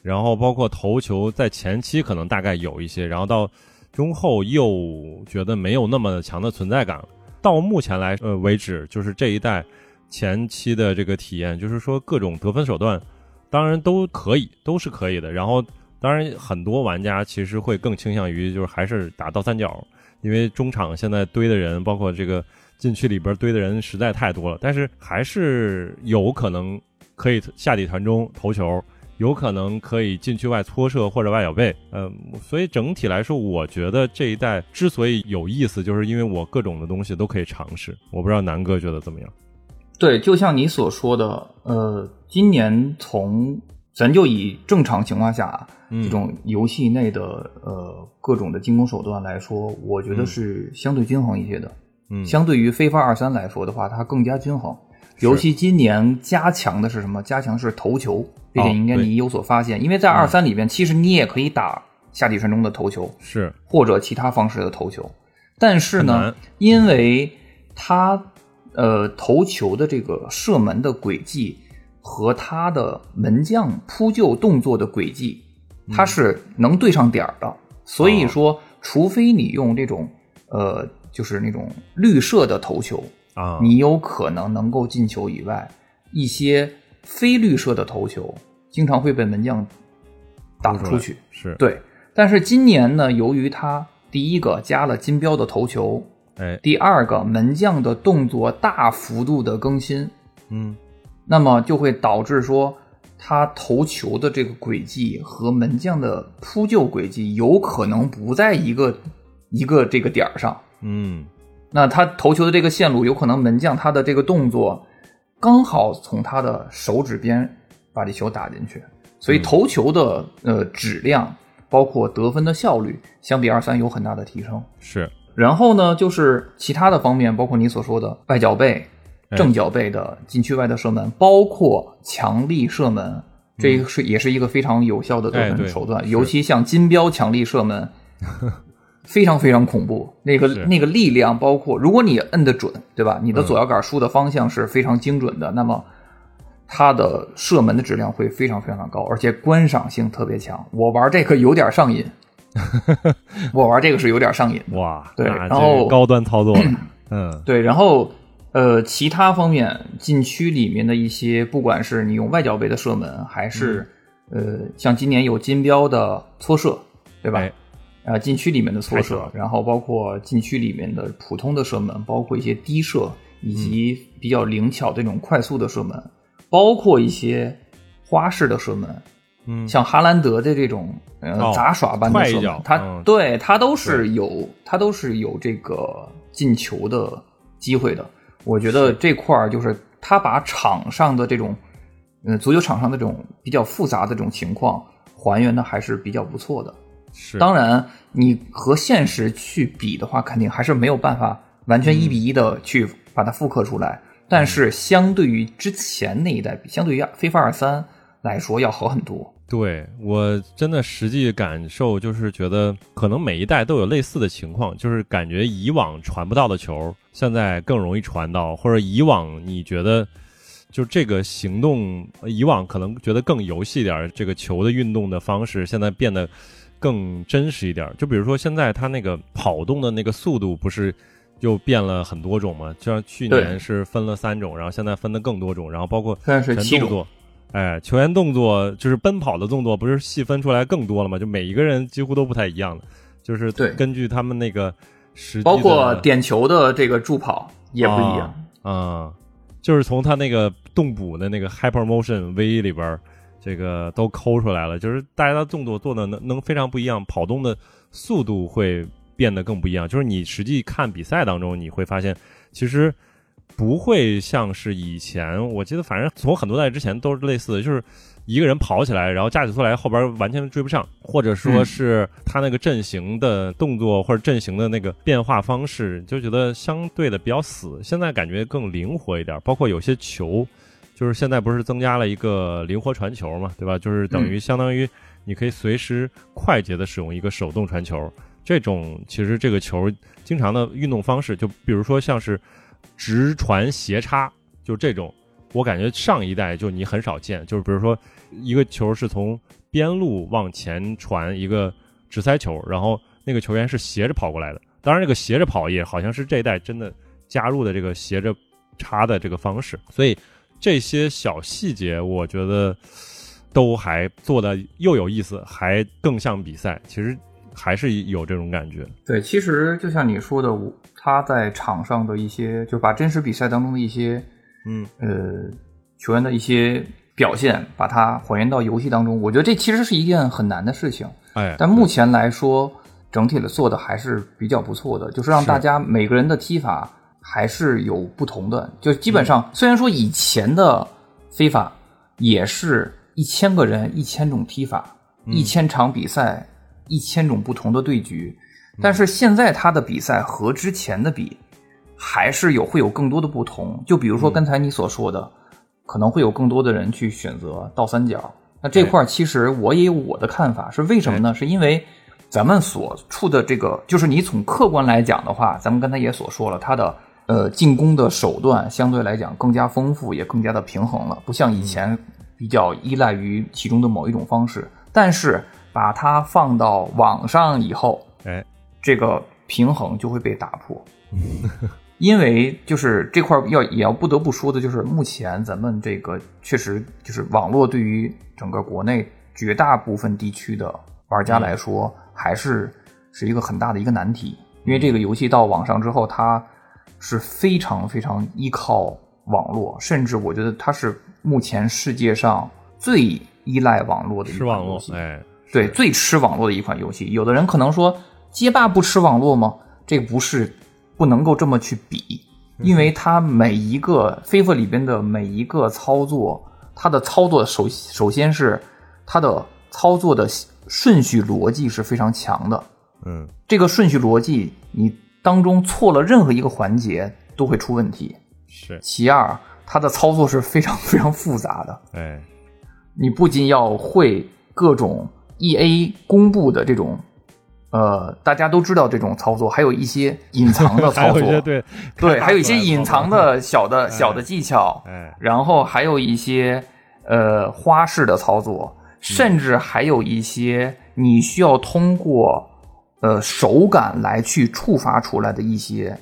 然后包括头球在前期可能大概有一些，然后到中后又觉得没有那么强的存在感。到目前来呃为止，就是这一代。前期的这个体验，就是说各种得分手段，当然都可以，都是可以的。然后，当然很多玩家其实会更倾向于就是还是打倒三角，因为中场现在堆的人，包括这个禁区里边堆的人实在太多了。但是还是有可能可以下底传中投球，有可能可以禁区外搓射或者外脚背。嗯，所以整体来说，我觉得这一代之所以有意思，就是因为我各种的东西都可以尝试。我不知道南哥觉得怎么样。对，就像你所说的，呃，今年从咱就以正常情况下这种游戏内的呃各种的进攻手段来说，我觉得是相对均衡一些的。嗯，相对于非法二三来说的话，它更加均衡。尤其今年加强的是什么？加强是头球，这点应该你有所发现。因为在二三里边，其实你也可以打下底传中的头球，是或者其他方式的头球，但是呢，因为它。呃，投球的这个射门的轨迹和他的门将扑救动作的轨迹，它是能对上点儿的。所以说，除非你用这种呃，就是那种绿色的头球啊，你有可能能够进球以外，一些非绿色的头球经常会被门将打出去。是对，但是今年呢，由于他第一个加了金标的头球。哎，第二个门将的动作大幅度的更新，嗯，那么就会导致说他投球的这个轨迹和门将的扑救轨迹有可能不在一个一个这个点儿上，嗯，那他投球的这个线路有可能门将他的这个动作刚好从他的手指边把这球打进去，所以投球的呃质量。包括得分的效率，相比二三有很大的提升。是，然后呢，就是其他的方面，包括你所说的外脚背、正脚背的禁区外的射门，包括强力射门，这个是也是一个非常有效的得分手段。尤其像金标强力射门，非常非常恐怖。那个那个力量，包括如果你摁得准，对吧？你的左摇杆输的方向是非常精准的，那么。它的射门的质量会非常非常的高，而且观赏性特别强。我玩这个有点上瘾，我玩这个是有点上瘾。哇，对，然后高端操作，嗯，对，然后呃，其他方面禁区里面的一些，不管是你用外脚背的射门，还是呃，像今年有金标的搓射，对吧？啊，禁区里面的搓射，然后包括禁区里面的普通的射门，包括一些低射以及比较灵巧这种快速的射门。包括一些花式的射门，嗯，像哈兰德的这种呃杂耍般的射门，他对他都是有他都是有这个进球的机会的。我觉得这块儿就是他把场上的这种嗯足球场上的这种比较复杂的这种情况还原的还是比较不错的。是，当然你和现实去比的话，肯定还是没有办法完全一比一的去把它复刻出来。但是相对于之前那一代比，相对于飞发二三来说要好很多。对我真的实际感受就是觉得，可能每一代都有类似的情况，就是感觉以往传不到的球，现在更容易传到，或者以往你觉得就这个行动，以往可能觉得更游戏点，这个球的运动的方式，现在变得更真实一点。就比如说现在他那个跑动的那个速度不是。又变了很多种嘛，就像去年是分了三种，然后现在分的更多种，然后包括全动作，哎，球员动作就是奔跑的动作，不是细分出来更多了吗？就每一个人几乎都不太一样的，就是根据他们那个实际，包括点球的这个助跑也不一样啊，就是从他那个动捕的那个 Hyper Motion V 里边，这个都抠出来了，就是大家的动作做的能能非常不一样，跑动的速度会。变得更不一样，就是你实际看比赛当中，你会发现，其实不会像是以前。我记得，反正从很多代之前都是类似的，就是一个人跑起来，然后加起速来，后边完全追不上，或者说是他那个阵型的动作或者阵型的那个变化方式，就觉得相对的比较死。现在感觉更灵活一点，包括有些球，就是现在不是增加了一个灵活传球嘛，对吧？就是等于相当于你可以随时快捷的使用一个手动传球。这种其实这个球经常的运动方式，就比如说像是直传斜插，就这种，我感觉上一代就你很少见。就是比如说一个球是从边路往前传一个直塞球，然后那个球员是斜着跑过来的。当然，这个斜着跑也好像是这一代真的加入的这个斜着插的这个方式。所以这些小细节，我觉得都还做的又有意思，还更像比赛。其实。还是有这种感觉。对，其实就像你说的，他在场上的一些，就把真实比赛当中的一些，嗯，呃，球员的一些表现，把它还原到游戏当中。我觉得这其实是一件很难的事情。哎，但目前来说，整体的做的还是比较不错的，就是让大家每个人的踢法还是有不同的。就基本上，虽然说以前的非法也是一千个人、一千种踢法、一千场比赛。一千种不同的对局，但是现在他的比赛和之前的比，还是有会有更多的不同。就比如说刚才你所说的，可能会有更多的人去选择倒三角。那这块其实我也有我的看法，是为什么呢？是因为咱们所处的这个，就是你从客观来讲的话，咱们刚才也所说了，他的呃进攻的手段相对来讲更加丰富，也更加的平衡了，不像以前比较依赖于其中的某一种方式。但是。把它放到网上以后，哎，这个平衡就会被打破。因为就是这块要也要不得不说的，就是目前咱们这个确实就是网络对于整个国内绝大部分地区的玩家来说，还是是一个很大的一个难题。因为这个游戏到网上之后，它是非常非常依靠网络，甚至我觉得它是目前世界上最依赖网络的一款游戏。哎，对，最吃网络的一款游戏。有的人可能说街霸不吃网络吗？这不是不能够这么去比，因为它每一个 FIFA 里边的每一个操作，它的操作首首先是它的操作的顺序逻辑是非常强的。嗯，这个顺序逻辑，你当中错了任何一个环节都会出问题。是，其二，它的操作是非常非常复杂的。哎，你不仅要会各种 E A 公布的这种，呃，大家都知道这种操作，还有一些隐藏的 操作，对对，还有一些隐藏的小的哎小的技巧，哎，然后还有一些呃花式的操作，甚至还有一些你需要通过呃手感来去触发出来的一些，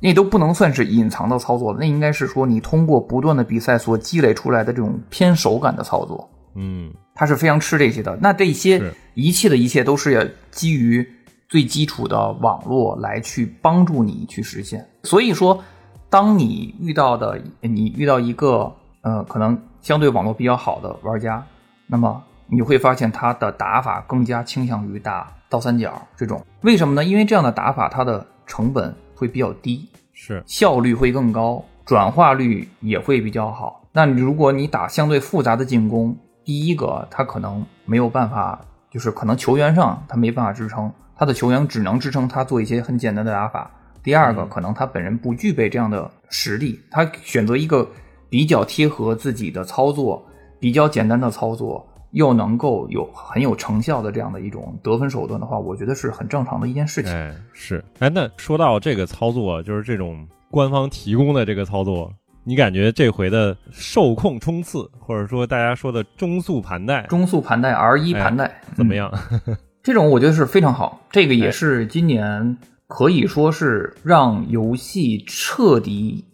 那都不能算是隐藏的操作，那应该是说你通过不断的比赛所积累出来的这种偏手感的操作。嗯，它是非常吃这些的。那这些是一切的一切都是基于最基础的网络来去帮助你去实现。所以说，当你遇到的你遇到一个呃可能相对网络比较好的玩家，那么你会发现他的打法更加倾向于打倒三角这种。为什么呢？因为这样的打法它的成本会比较低，是，效率会更高，转化率也会比较好。那你如果你打相对复杂的进攻，第一个他可能没有办法，就是可能球员上他没办法支撑，他的球员只能支撑他做一些很简单的打法。第二个，可能他本人不具备这样的实力，他选择一个比较贴合自己的操作、比较简单的操作，又能够有很有成效的这样的一种得分手段的话，我觉得是很正常的一件事情。哎，是，哎，那说到这个操作，就是这种官方提供的这个操作，你感觉这回的受控冲刺，或者说大家说的中速盘带，中速盘带 R 一哎盘带、怎么样？这种我觉得是非常好，这个也是今年可以说是让游戏彻底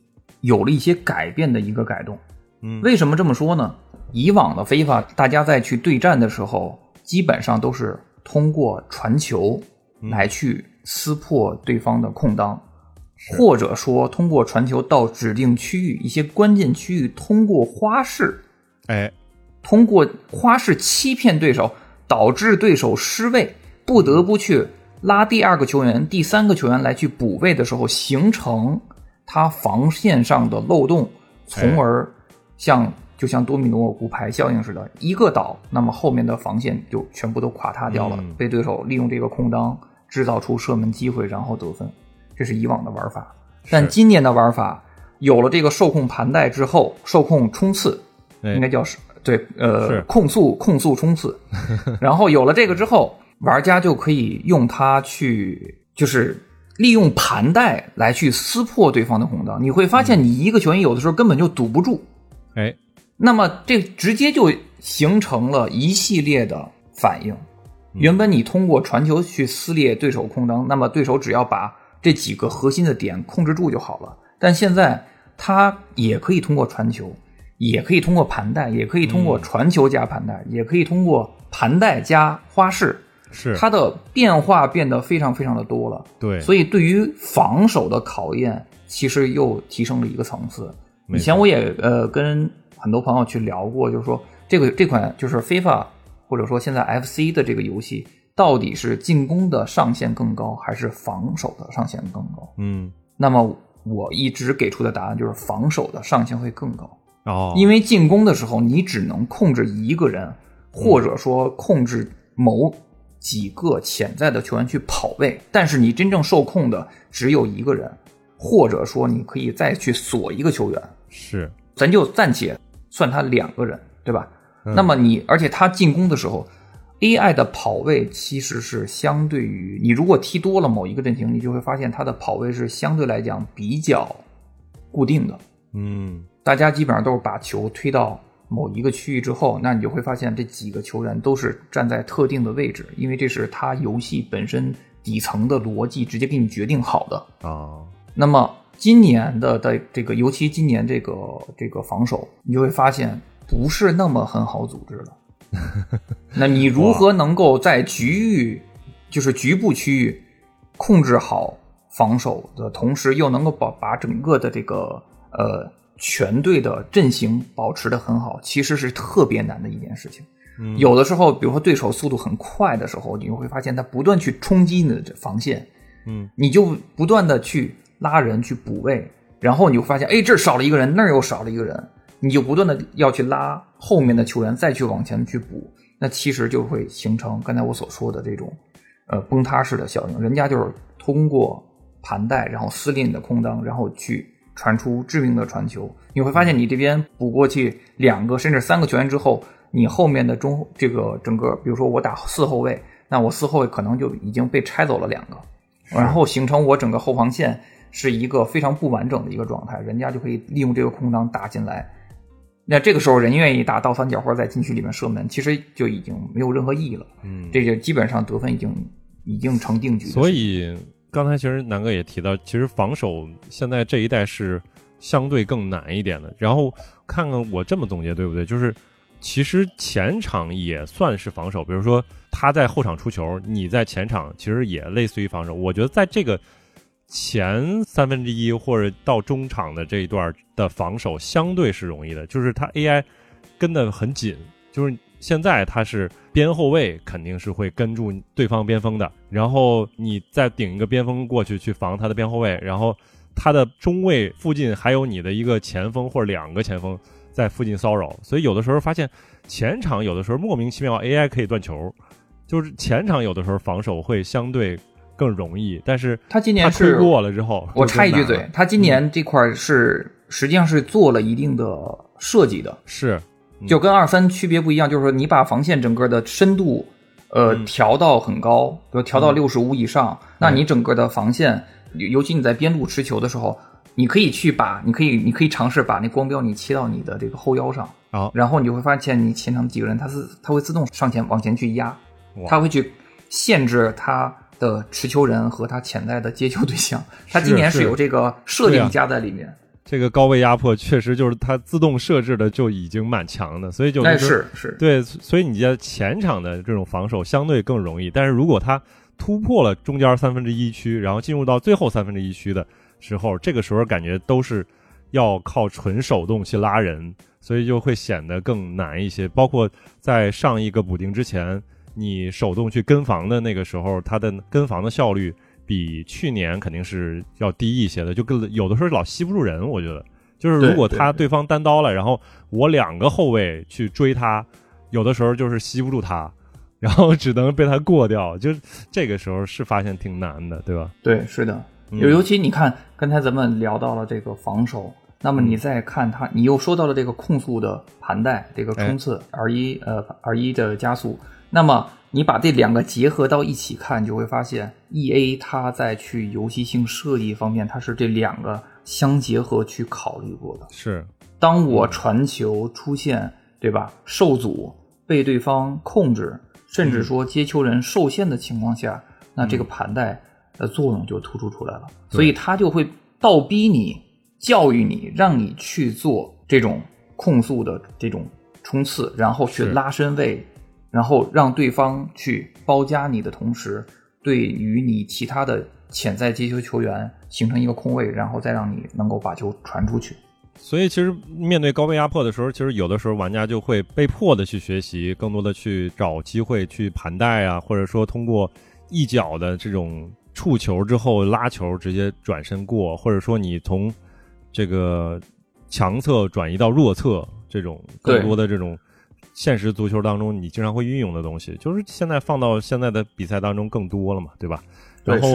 有了一些改变的一个改动。嗯为什么这么说呢？以往的非法，大家在去对战的时候，基本上都是通过传球来去撕破对方的空当，或者说通过传球到指定区域一些关键区域，通过花式哎，通过花式欺骗对手，导致对手失位，不得不去拉第二个球员、第三个球员来去补位的时候，形成他防线上的漏洞，从而像就像多米诺骨牌效应似的，一个倒，那么后面的防线就全部都垮塌掉了，嗯被对手利用这个空当制造出射门机会，然后得分。这是以往的玩法，但今年的玩法有了这个受控盘带之后，受控冲刺。哎应该叫是对，呃，控速控速冲刺。然后有了这个之后，玩家就可以用它去，就是利用盘带来去撕破对方的空当。你会发现，你一个球员有的时候根本就堵不住，哎，那么这直接就形成了一系列的反应。原本你通过传球去撕裂对手空当，那么对手只要把这几个核心的点控制住就好了。但现在他也可以通过传球，也可以通过盘带，也可以通过传球加盘带，也可以通过盘带加花式，是，它的变化变得非常非常的多了。对，所以对于防守的考验，其实又提升了一个层次。以前我也呃跟很多朋友去聊过，就是说这个这款就是 FIFA 或者说现在 FC 的这个游戏，到底是进攻的上限更高，还是防守的上限更高？嗯，那么我一直给出的答案就是防守的上限会更高，哦，因为进攻的时候你只能控制一个人，或者说控制某几个潜在的球员去跑位，但是你真正受控的只有一个人，或者说你可以再去锁一个球员，是，咱就暂且算他两个人，对吧？那么你而且他进攻的时候，AI 的跑位其实是相对于你如果踢多了某一个阵型，你就会发现它的跑位是相对来讲比较固定的。嗯，大家基本上都是把球推到某一个区域之后，那你就会发现这几个球员都是站在特定的位置，因为这是他游戏本身底层的逻辑直接给你决定好的。哦，那么今年的的这个，尤其今年这个这个防守，你就会发现不是那么很好组织了。那你如何能够在局域，就是局部区域，控制好防守的同时，又能够把把整个的这个呃全队的阵型保持的很好，其实是特别难的一件事情。有的时候，比如说对手速度很快的时候，你会发现他不断去冲击你的防线，嗯，你就不断的去拉人去补位，然后你会发现，哎，这儿少了一个人，那儿又少了一个人，你就不断的要去拉后面的球员再去往前去补，那其实就会形成刚才我所说的这种呃崩塌式的效应。人家就是通过盘带，然后撕裂你的空当，然后去传出致命的传球。你会发现，你这边补过去两个甚至三个球员之后。你后面的中这个整个，比如说我打四后卫，那我四后卫可能就已经被拆走了两个，然后形成我整个后防线是一个非常不完整的一个状态，人家就可以利用这个空档打进来。那这个时候人愿意打倒三角或者在禁区里面射门，其实就已经没有任何意义了。嗯，这就基本上得分已经已经成定局。所以刚才其实南哥也提到，其实防守现在这一代是相对更难一点的。然后看看我这么总结对不对？就是。其实前场也算是防守，比如说他在后场出球，你在前场其实也类似于防守。我觉得在这个前三分之一或者到中场的这一段的防守相对是容易的，就是他 AI 跟的很紧，就是现在他是边后卫肯定是会跟住对方边锋的，然后你再顶一个边锋过去去防他的边后卫，然后他的中卫附近还有你的一个前锋或者两个前锋。在附近骚扰，所以有的时候发现前场有的时候莫名其妙 AI 可以断球，就是前场有的时候防守会相对更容易。但是他今年是过了之后，我插一句嘴，他今年这块是实际上是做了一定的设计的，是就跟二三区别不一样，就是说你把防线整个的深度呃调到很高，比如调到六十五以上，那你整个的防线，尤其你在边路持球的时候。你可以去把，你可以，你可以尝试把那光标你切到你的这个后腰上，好，然后你就会发现你前场几个人，他是他会自动上前往前去压，他会去限制他的持球人和他潜在的接球对象。他今年是有这个设定加在里面。这个高位压迫确实就是它自动设置的就已经蛮强的，所以就是是对，所以你在前场的这种防守相对更容易。但是如果他突破了中间三分之一区，然后进入到最后三分之一区的。时候，这个时候感觉都是要靠纯手动去拉人，所以就会显得更难一些。包括在上一个补丁之前，你手动去跟防的那个时候，它的跟防的效率比去年肯定是要低一些的。就跟有的时候老吸不住人，我觉得就是如果他对方单刀了，然后我两个后卫去追他，有的时候就是吸不住他，然后只能被他过掉。就这个时候是发现挺难的，对吧？对，是的。尤尤其你看，刚才咱们聊到了这个防守，那么你再看他，你又说到了这个控速的盘带，这个冲刺 R 一呃 R 一的加速，那么你把这两个结合到一起看，就会发现 E A 它在去游戏性设计方面，它是这两个相结合去考虑过的。是，当我传球出现，对吧？受阻，被对方控制，甚至说接球人受限的情况下，那这个盘带。的作用就突出出来了，所以他就会倒逼你、教育你，让你去做这种控速的这种冲刺，然后去拉伸位，然后让对方去包夹你的同时，对于你其他的潜在接球球员形成一个空位，然后再让你能够把球传出去。所以，其实面对高位压迫的时候，其实有的时候玩家就会被迫的去学习，更多的去找机会去盘带啊，或者说通过一脚的这种。触球之后拉球直接转身过，或者说你从这个强侧转移到弱侧，这种更多的这种现实足球当中你经常会运用的东西，就是现在放到现在的比赛当中更多了嘛，对吧？然后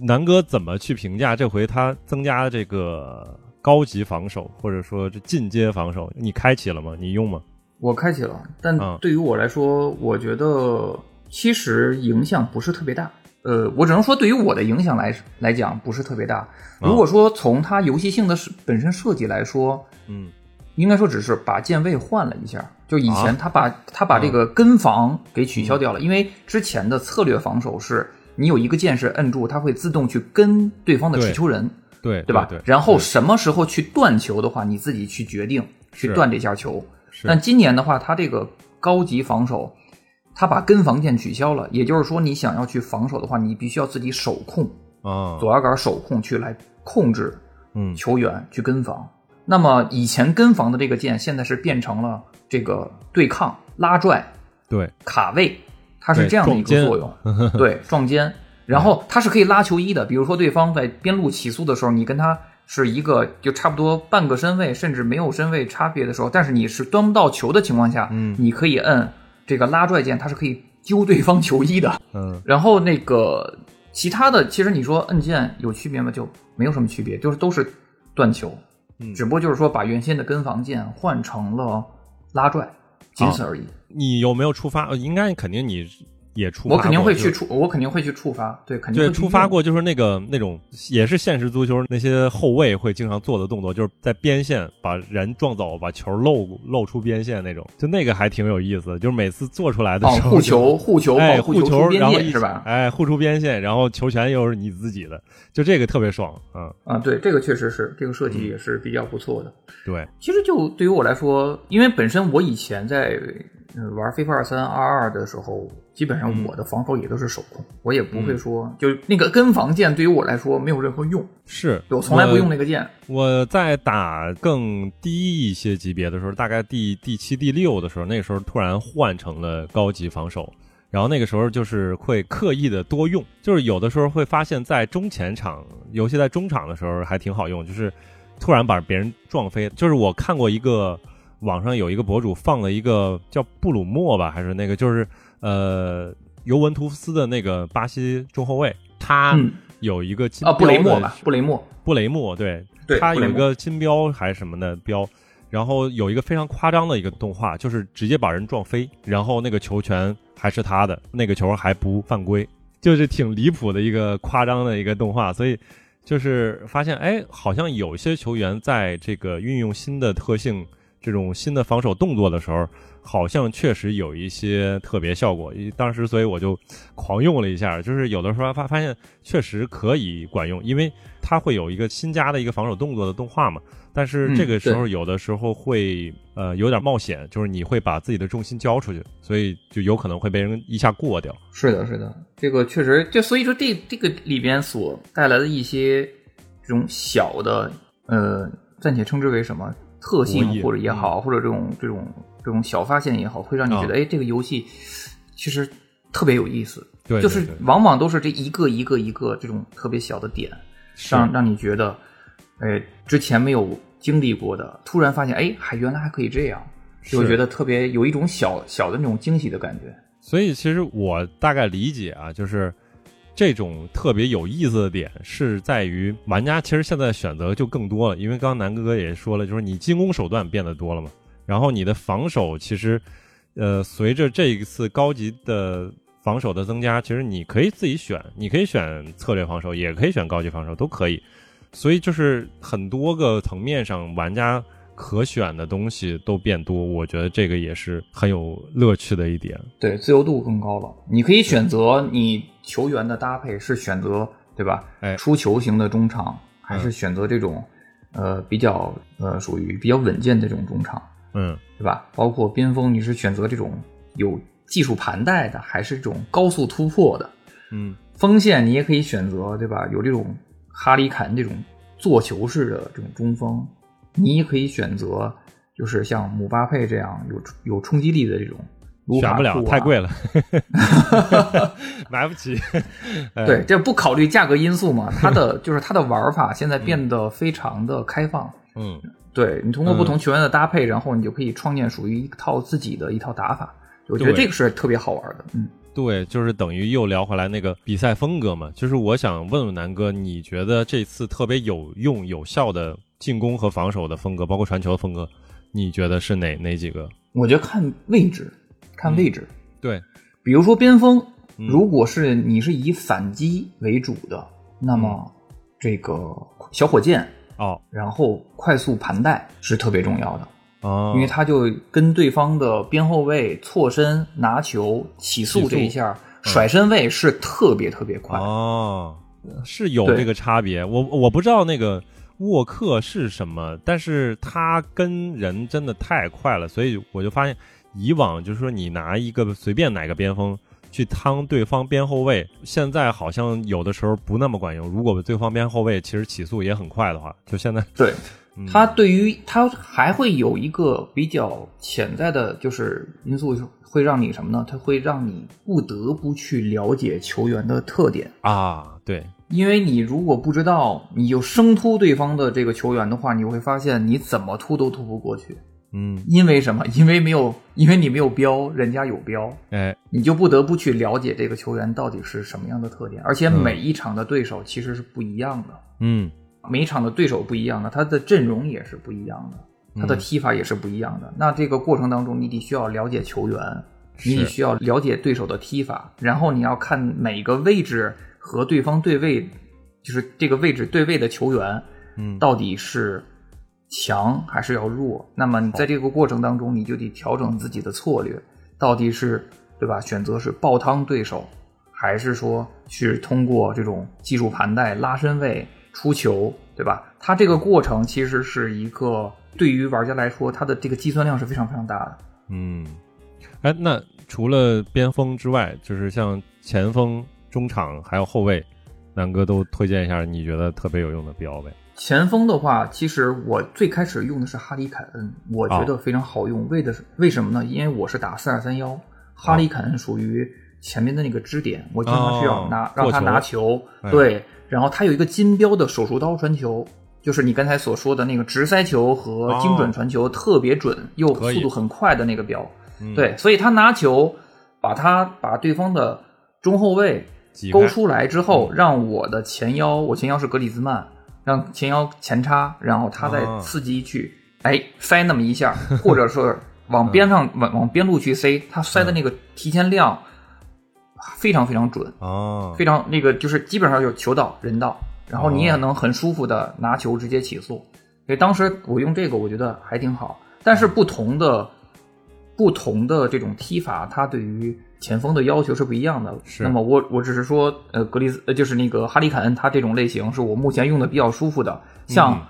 南哥怎么去评价这回他增加这个高级防守，或者说这进阶防守？你开启了吗？你用吗？我开启了，但对于我来说，我觉得其实影响不是特别大。呃，我只能说，对于我的影响来来讲，不是特别大。如果说从它游戏性的本身设计来说，嗯，应该说只是把键位换了一下。就以前他把他把这个跟防给取消掉了，因为之前的策略防守是你有一个键是摁住，它会自动去跟对方的持球人，对对吧？对。然后什么时候去断球的话，你自己去决定去断这下球。是。但今年的话，他这个高级防守。他把跟防键取消了，也就是说，你想要去防守的话，你必须要自己手控啊，左摇杆手控去来控制嗯球员去跟防。那么以前跟防的这个键，现在是变成了这个对抗、拉拽、对，卡位，它是这样的一个作用。对，撞肩，然后它是可以拉球衣的。比如说对方在边路起速的时候，你跟他是一个就差不多半个身位，甚至没有身位差别的时候，但是你是端不到球的情况下，嗯你可以摁这个拉拽键，它是可以揪对方球衣的。嗯然后那个其他的，其实你说摁键有区别吗？就没有什么区别，就是都是断球，嗯只不过就是说把原先的跟防键换成了拉拽，仅此而已。你有没有触发？呃应该肯定你也触发过，我肯定会去触，我肯定会去触发，对，肯定对，触发。过就是那个那种也是现实足球那些后卫会经常做的动作，就是在边线把人撞走，把球漏漏出边线那种，就那个还挺有意思的，就是每次做出来的哦，时候、护球，护球，哎，护球边然后是吧？哎，护出边线，然后球权又是你自己的，就这个特别爽，嗯，啊，对，这个确实是，这个设计也是比较不错的。对，其实就对于我来说，因为本身我以前在呃玩 FIFA 二三二二的时候，基本上我的防守也都是手控，我也不会说、就那个跟防键对于我来说没有任何用，是我从来不用那个键。我在打更低一些级别的时候，大概第第七、第六的时候，那个时候突然换成了高级防守，然后那个时候就是会刻意的多用，就是有的时候会发现，在中前场，尤其在中场的时候还挺好用，就是突然把别人撞飞。就是我看过一个网上有一个博主放了一个叫布鲁莫吧，还是那个就是呃尤文图斯的那个巴西中后卫，他嗯有一个金啊，布雷标的。默吧，布雷默，布雷默，对，对，他有一个金标还是什么的标，然后有一个非常夸张的一个动画，就是直接把人撞飞，然后那个球权还是他的，那个球还不犯规，就是挺离谱的一个夸张的一个动画，所以就是发现，哎，好像有一些球员在这个运用新的特性。这种新的防守动作的时候，好像确实有一些特别效果。当时，所以我就狂用了一下，就是有的时候发发现确实可以管用，因为它会有一个新加的一个防守动作的动画嘛。但是这个时候有的时候会、呃有点冒险，就是你会把自己的重心交出去，所以就有可能会被人一下过掉。是的，是的，这个确实，就所以说这这个里边所带来的一些这种小的呃，暂且称之为什么？特性或者也好，或者这种这种这种小发现也好，会让你觉得，哎，这个游戏其实特别有意思。对，就是往往都是这一个一个一个这种特别小的点，让让你觉得，哎，之前没有经历过的，突然发现，哎，还原来还可以这样，就觉得特别有一种小小的那种惊喜的感觉。所以其实我大概理解啊，就是。这种特别有意思的点是在于玩家其实现在选择就更多了，因为刚刚南哥哥也说了，就是你进攻手段变得多了嘛，然后你的防守其实，呃，随着这一次高级的防守的增加，其实你可以自己选，你可以选策略防守，也可以选高级防守，都可以。所以就是很多个层面上，玩家可选的东西都变多，我觉得这个也是很有乐趣的一点。对，自由度更高了，你可以选择你。球员的搭配是选择对吧？哎，出球型的中场，还是选择这种、嗯、呃比较呃属于比较稳健的这种中场？嗯，对吧？包括边锋，你是选择这种有技术盘带的，还是这种高速突破的？嗯，锋线你也可以选择对吧？有这种哈里坎这种做球式的这种中锋，你也可以选择就是像姆巴佩这样有有冲击力的这种。选不了，太贵了，买不起。对，这不考虑价格因素嘛？它的 就是它的玩法现在变得非常的开放。嗯，对你通过不同球员的搭配，然后你就可以创建属于一套自己的一套打法。我觉得这个是特别好玩的。嗯，对，就是等于又聊回来那个比赛风格嘛。就是我想问问南哥，你觉得这次特别有用、有效的进攻和防守的风格，包括传球的风格，你觉得是哪哪几个？我觉得看位置。看位置，嗯、对，比如说边锋，如果是你是以反击为主的，嗯、那么这个小火箭哦，然后快速盘带是特别重要的哦，因为他就跟对方的边后卫错身拿球起速这一下，嗯、甩身位是特别特别快。哦，是有这个差别。我我不知道那个沃克是什么，但是他跟人真的太快了，所以我就发现。以往就是说你拿一个随便哪个边锋去趟对方边后卫，现在好像有的时候不那么管用。如果对方边后卫其实起速也很快的话，就现在对。他对于他还会有一个比较潜在的，就是因素会让你什么呢？他会让你不得不去了解球员的特点啊。对，因为你如果不知道，你就生突对方的这个球员的话，你会发现你怎么突都突不过去。嗯，因为什么？因为没有，因为你没有标，人家有标，哎，你就不得不去了解这个球员到底是什么样的特点。而且每一场的对手其实是不一样的。嗯。每一场的对手不一样的，他的阵容也是不一样的，他的踢法也是不一样的。那这个过程当中，你得需要了解球员，你得需要了解对手的踢法，然后你要看每个位置和对方对位，就是这个位置对位的球员，嗯，到底是强还是要弱？那么你在这个过程当中，你就得调整自己的策略，到底是对吧？选择是爆汤对手，还是说去通过这种技术盘带拉伸位？出球，对吧？它这个过程其实是一个对于玩家来说，它的这个计算量是非常非常大的。嗯，哎，那除了边锋之外，就是像前锋、中场还有后卫，南哥都推荐一下你觉得特别有用的标呗。前锋的话，其实我最开始用的是哈里凯恩，我觉得非常好用。为的是为什么呢？因为我是打四二三幺，哈里凯恩属于前面的那个支点，我经常需要拿让他拿球，对。然后他有一个金标的手术刀传球，就是你刚才所说的那个直塞球和精准传球特别准又速度很快的那个标。对，所以他拿球把他把对方的中后卫勾出来之后，让我的前腰，我前腰是格里兹曼，让前腰前插，然后他再伺机去哎塞那么一下，或者说 往边上往往边路去塞，他塞的那个提前量。非常非常准哦，非常那个就是基本上就是球到人到，然后你也能很舒服的拿球直接起速。所以当时我用这个，我觉得还挺好。但是不同的不同的这种踢法，它对于前锋的要求是不一样的。是那么我我只是说，呃，格里斯呃就是那个哈里凯恩，他这种类型是我目前用的比较舒服的。像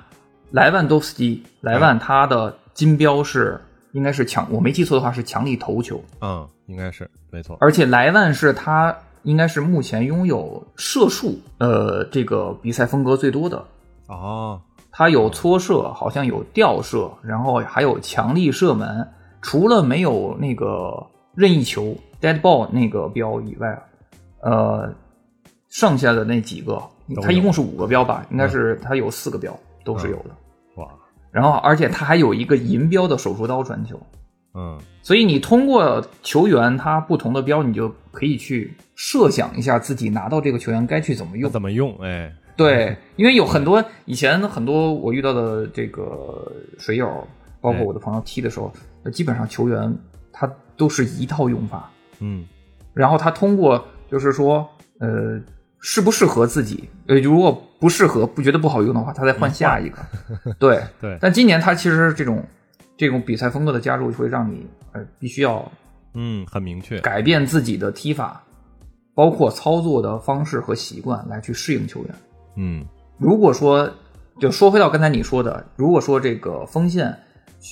莱万多夫斯基，莱万他的金标是应该是强，我没记错的话是强力头球。嗯。应该是没错，而且莱万是他应该是目前拥有射术呃这个比赛风格最多的哦，他有搓射，好像有吊射，然后还有强力射门，除了没有那个任意球 dead ball 那个标以外，呃，剩下的那几个它一共是五个标吧，应该是它有四个标都是有的。哇，然后而且它还有一个银标的手术刀传球。嗯，所以你通过球员他不同的标，你就可以去设想一下自己拿到这个球员该去怎么用，怎么用？哎，对，因为有很多以前很多我遇到的这个水友，包括我的朋友踢的时候，基本上球员他都是一套用法，嗯，然后他通过就是说，呃，适不适合自己，呃，如果不适合不觉得不好用的话，他再换下一个，对对。但今年他其实这种。这种比赛风格的加入会让你呃必须要嗯很明确改变自己的踢法，包括操作的方式和习惯来去适应球员。嗯，如果说就说回到刚才你说的，如果说这个锋线。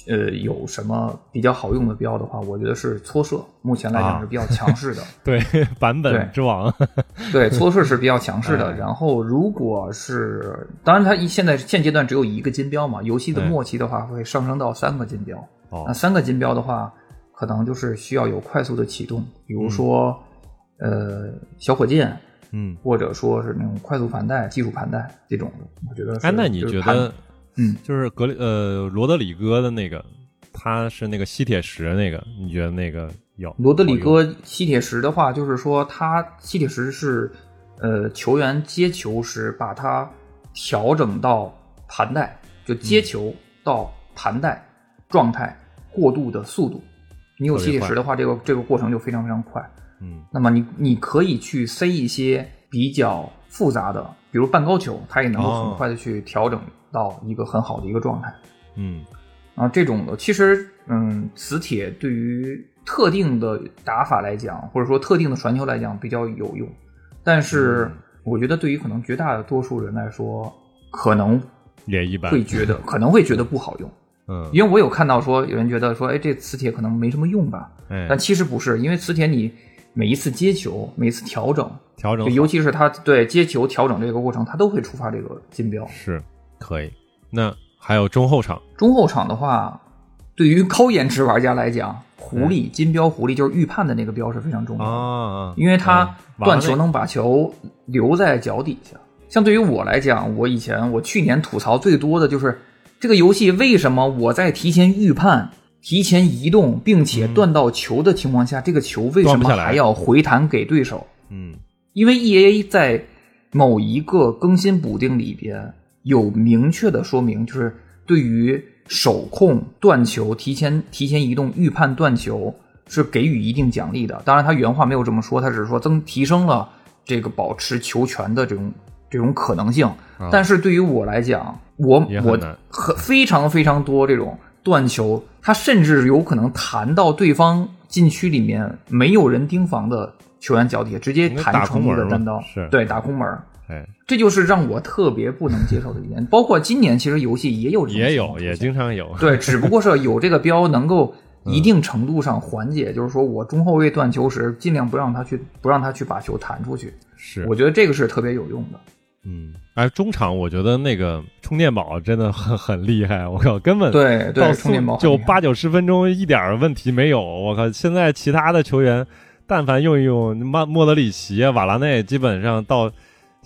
呃，有什么比较好用的标的话，我觉得是搓射，目前来讲是比较强势的。对，版本之王。对，搓射是比较强势的。然后，如果是，当然，它现在现阶段只有一个金标嘛，游戏的末期的话会上升到三个金标。哦。那三个金标的话，可能就是需要有快速的启动，比如说，呃，小火箭，嗯，或者说是那种快速盘带、技术盘带这种的，我觉得。哎，那你觉得？嗯，就是格里呃罗德里戈的那个，他是那个吸铁石那个，你觉得那个有？罗德里戈吸铁石的话，就是说他吸铁石是呃球员接球时把它调整到盘带，就接球到盘带状态过渡的速度。你有吸铁石的话，这个这个过程就非常非常快。嗯，那么你你可以去塞一些比较复杂的，比如半高球，它也能够很快的去调整。到一个很好的一个状态，嗯，啊，这种的其实，嗯，磁铁对于特定的打法来讲，或者说特定的传球来讲比较有用，但是我觉得对于可能绝大多数人来说，可能也一般，会觉得 可能会觉得不好用，嗯，因为我有看到说有人觉得说，哎，这磁铁可能没什么用吧，哎，但其实不是，因为磁铁你每一次接球，每一次调整，调整就尤其是它对接球调整这个过程，它都会触发这个金标。是可以。那还有中后场，中后场的话，对于高颜值玩家来讲，狐狸金标狐狸就是预判的那个标是非常重要的，啊，因为它嗯断球能把球留在脚底下。像对于我来讲，我以前我去年吐槽最多的就是这个游戏为什么我在提前预判、提前移动，并且断到球的情况下，这个球为什么还要回弹给对手？嗯因为 E A 在某一个更新补丁里边有明确的说明，就是对于手控断球、提前提前移动、预判断球是给予一定奖励的。当然，他原话没有这么说，他只是说增提升了这个保持球权的这种这种可能性。但是对于我来讲，我我也很非常非常多这种断球，他甚至有可能弹到对方禁区里面没有人盯防的球员脚底下，直接弹成空门嘛一个单刀，是对打空门儿。哎，这就是让我特别不能接受的一点。包括今年其实游戏也有这种也有也经常有，对，只不过是有这个标能够一定程度上缓解，就是说我中后卫断球时尽量不让他去不让他去把球弹出去。是我觉得这个是特别有用的。嗯，哎，中场我觉得那个充电宝真的很很厉害，我靠，根本对对，到充电宝就八九十分钟一点问题没有，我靠！现在其他的球员，但凡用一用，莫莫德里奇、瓦拉内，基本上到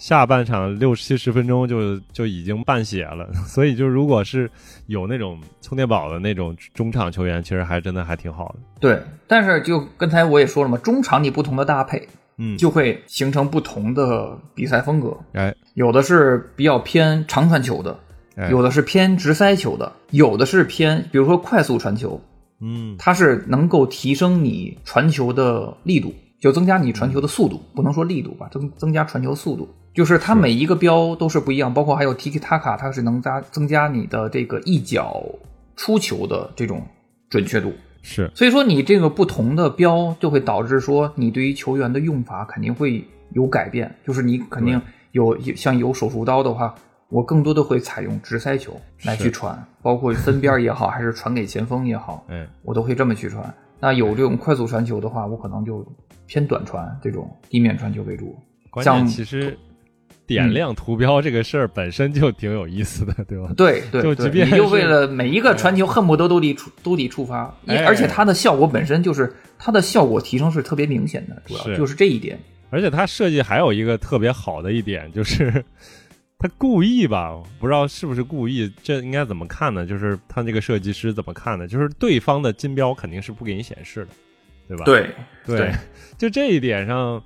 下半场六七十分钟就就已经半血了。所以就如果是有那种充电宝的那种中场球员，其实还真的还挺好的。对，但是就刚才我也说了嘛，中场你不同的搭配，嗯，就会形成不同的比赛风格。哎有的是比较偏长传球的，哎，有的是偏直塞球的，有的是偏比如说快速传球，嗯它是能够提升你传球的力度，就增加你传球的速度，不能说力度吧，增增加传球速度。就是它每一个标都是不一样，包括还有 Tiki Taka，它是能加增加你的这个一脚出球的这种准确度。是所以说你这个不同的标就会导致说你对于球员的用法肯定会有改变，就是你肯定有有像有手术刀的话，我更多的会采用直塞球来去传，包括分边也好，还是传给前锋也好，嗯我都会这么去传。那有这种快速传球的话，我可能就偏短传这种地面传球为主。关键像其实点亮图标这个事儿本身就挺有意思的，对吧？对对对，就即便你就为了每一个传球，恨不得都得触都得触发，而且它的效果本身就是它的效果提升是特别明显的，主要就是这一点。而且它设计还有一个特别好的一点，就是他故意吧，不知道是不是故意，这应该怎么看呢？就是他这个设计师怎么看呢？就是对方的金标肯定是不给你显示的，对吧？对对对 就这一点上，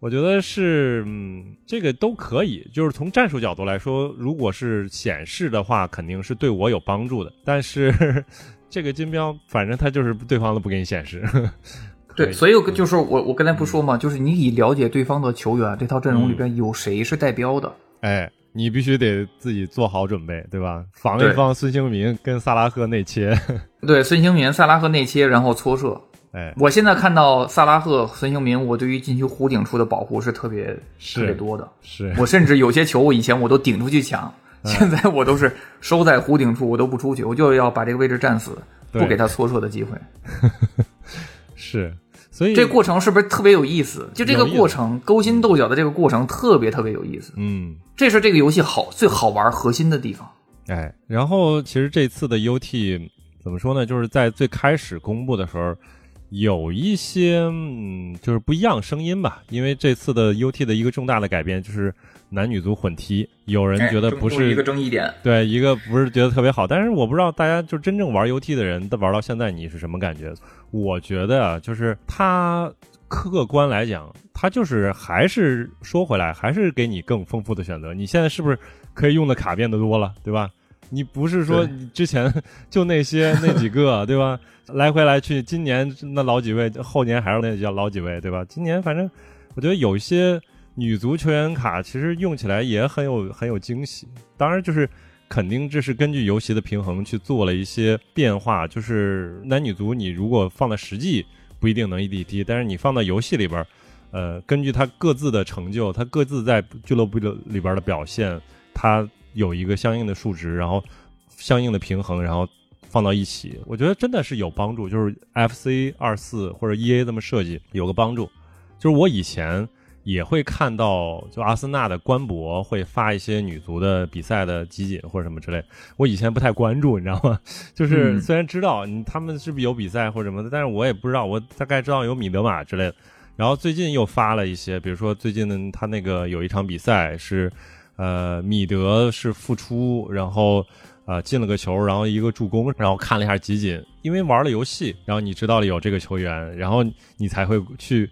我觉得是嗯，这个都可以。就是从战术角度来说，如果是显示的话，肯定是对我有帮助的。但是 这个金标，反正他就是对方都不给你显示。对，所以我就是我我刚才不说嘛，就是你以了解对方的球员这套阵容里边有谁是带标的，哎，你必须得自己做好准备，对吧？防一对防孙兴民跟萨拉赫内切，对，孙兴民、萨拉赫内切，然后搓射。哎，我现在看到萨拉赫、孙兴民，我对于禁区弧顶处的保护是特别是特别多的。是我甚至有些球，我以前我都顶出去抢，嗯现在我都是收在弧顶处，我都不出去，我就要把这个位置占死，不给他搓射的机会。是，所以这过程是不是特别有意思？就这个过程，勾心斗角的这个过程特别特别有意思，嗯，这是这个游戏好最好玩核心的地方。哎，然后其实这次的 UT 怎么说呢？就是在最开始公布的时候，有一些嗯，就是不一样声音吧。因为这次的 UT 的一个重大的改变就是男女足混踢，有人觉得不是哎一个争议点。对，一个不是觉得特别好，但是我不知道大家就真正玩 UT 的人，玩到现在你是什么感觉？我觉得啊，就是它客观来讲，它就是还是说回来，还是给你更丰富的选择。你现在是不是可以用的卡变得多了，对吧？你不是说你之前就那些那几个，对吧？来回来去，今年那老几位，后年还是那叫老几位，对吧？今年反正我觉得有一些女足球员卡，其实用起来也很有很有惊喜。当然，就是肯定这是根据游戏的平衡去做了一些变化。就是男女足，你如果放在实际不一定能一比一，但是你放到游戏里边，呃，根据他各自的成就，他各自在俱乐部里边的表现，他有一个相应的数值，然后相应的平衡，然后放到一起，我觉得真的是有帮助。就是 FC 二四或者 EA 这么设计有个帮助，就是我以前也会看到，就阿森纳的官博会发一些女足的比赛的集锦或者什么之类，我以前不太关注，你知道吗？就是虽然知道他们是不是有比赛或者什么的，但是我也不知道，我大概知道有米德马之类的。然后最近又发了一些，比如说最近的他那个有一场比赛是，呃，米德是复出，然后呃进了个球，然后一个助攻，然后看了一下集锦，因为玩了游戏，然后你知道了有这个球员，然后你才会去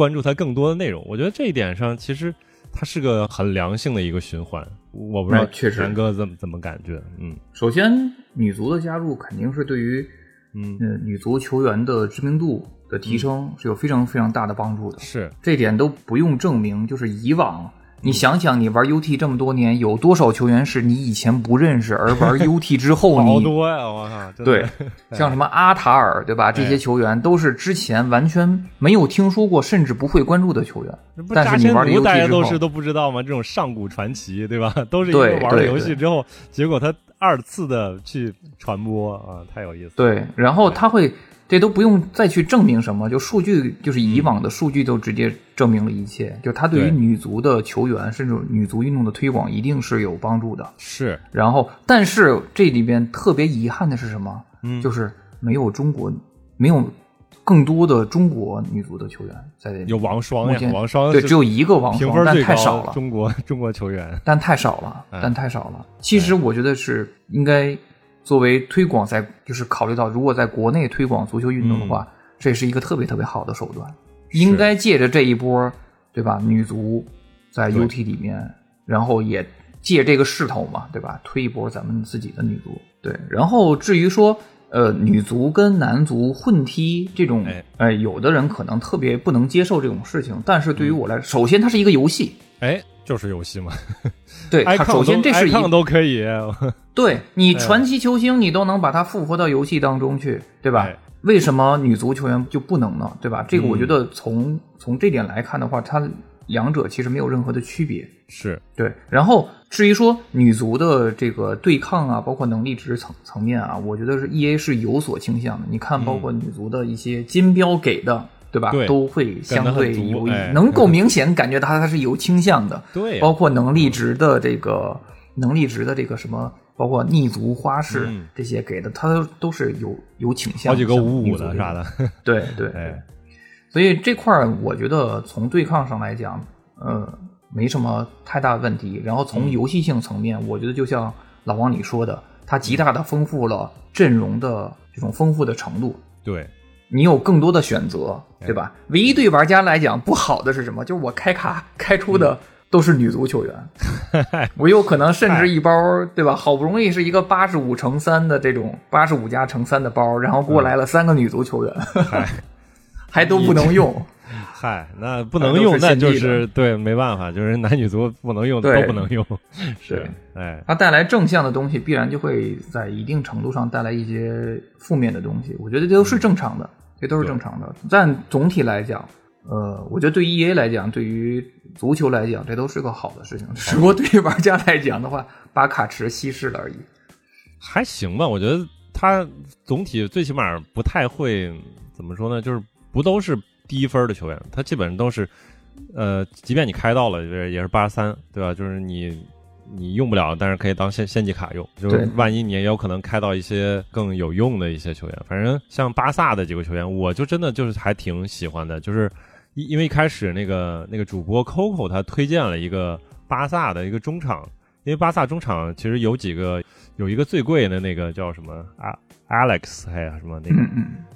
关注他更多的内容。我觉得这一点上其实它是个很良性的一个循环。我不知道确实南哥怎么怎么感觉？嗯，首先女足的加入肯定是对于嗯女足球员的知名度。的提升是有非常非常大的帮助的，是这点都不用证明。就是以往你想想，你玩 UT 这么多年，有多少球员是你以前不认识，而玩 UT 之后你好多呀！我靠，对，像什么阿塔尔，对吧？这些球员都是之前完全没有听说过，甚至不会关注的球员。但是你玩 UT 大家都是都不知道吗？这种上古传奇，对吧？都是因为玩了游戏之后，结果他二次的去传播啊，太有意思。对，然后他会。这都不用再去证明什么，就数据就是以往的数据都直接证明了一切。就他对于女足的球员，甚至女足运动的推广，一定是有帮助的。是。然后，但是这里边特别遗憾的是什么？嗯，就是没有中国，没有更多的中国女足的球员在。有王霜呀，王霜对，只有一个王霜，但太少了。中国中国球员，但太少了，但太少了。其实我觉得是应该。作为推广，在就是考虑到，如果在国内推广足球运动的话，这是一个特别特别好的手段。应该借着这一波，对吧？女足在 UT 里面，然后也借这个势头嘛，对吧？推一波咱们自己的女足。对，然后至于说，呃，女足跟男足混踢这种，哎，有的人可能特别不能接受这种事情，但是对于我来，首先它是一个游戏，哎。就是游戏嘛，对，它首先这是一都可以。对你传奇球星，你都能把它复活到游戏当中去，对吧？为什么女足球员就不能呢？对吧？这个我觉得从从这点来看的话，它两者其实没有任何的区别。是对。然后至于说女足的这个对抗啊，包括能力值层层面啊，我觉得是 E A 是有所倾向的。你看，包括女足的一些金标给的。对吧？都会相对有能够明显感觉到它是有倾向的。对，包括能力值的这个能力值的这个什么，包括逆足花式这些给的，它都都是有有倾向。好几个五五的啥的。对对 对。所以这块儿我觉得从对抗上来讲，呃，没什么太大问题。然后从游戏性层面，我觉得就像老王你说的，它极大的丰富了阵容的这种丰富的程度。对。你有更多的选择，对吧？唯一对玩家来讲不好的是什么？就是我开卡开出的都是女足球员，我有可能甚至一包，对吧？好不容易是一个八十五乘三的这种八十五加乘三的包，然后过来了三个女足球员，还都不能用。嗨，那不能用，那就是对，没办法，就是男女足不能用，都不能用。是，哎，它带来正向的东西，必然就会在一定程度上带来一些负面的东西。我觉得这都是正常的，这都是正常的。但总体来讲，呃，我觉得对 E A 来讲，对于足球来讲，这都是个好的事情。只不过对于玩家来讲的话，把卡池稀释了而已。还行吧，我觉得它总体最起码不太会怎么说呢，就是不都是。低分的球员，他基本上都是，呃，即便你开到了，也是八三，对吧？就是你你用不了，但是可以当献献祭卡用。就是万一你也有可能开到一些更有用的一些球员。反正像巴萨的几个球员，我就真的就是还挺喜欢的。就是因为一开始那个那个主播 Coco 他推荐了一个巴萨的一个中场，因为巴萨中场其实有几个，有一个最贵的那个叫什么啊？Alex 还有什么那个，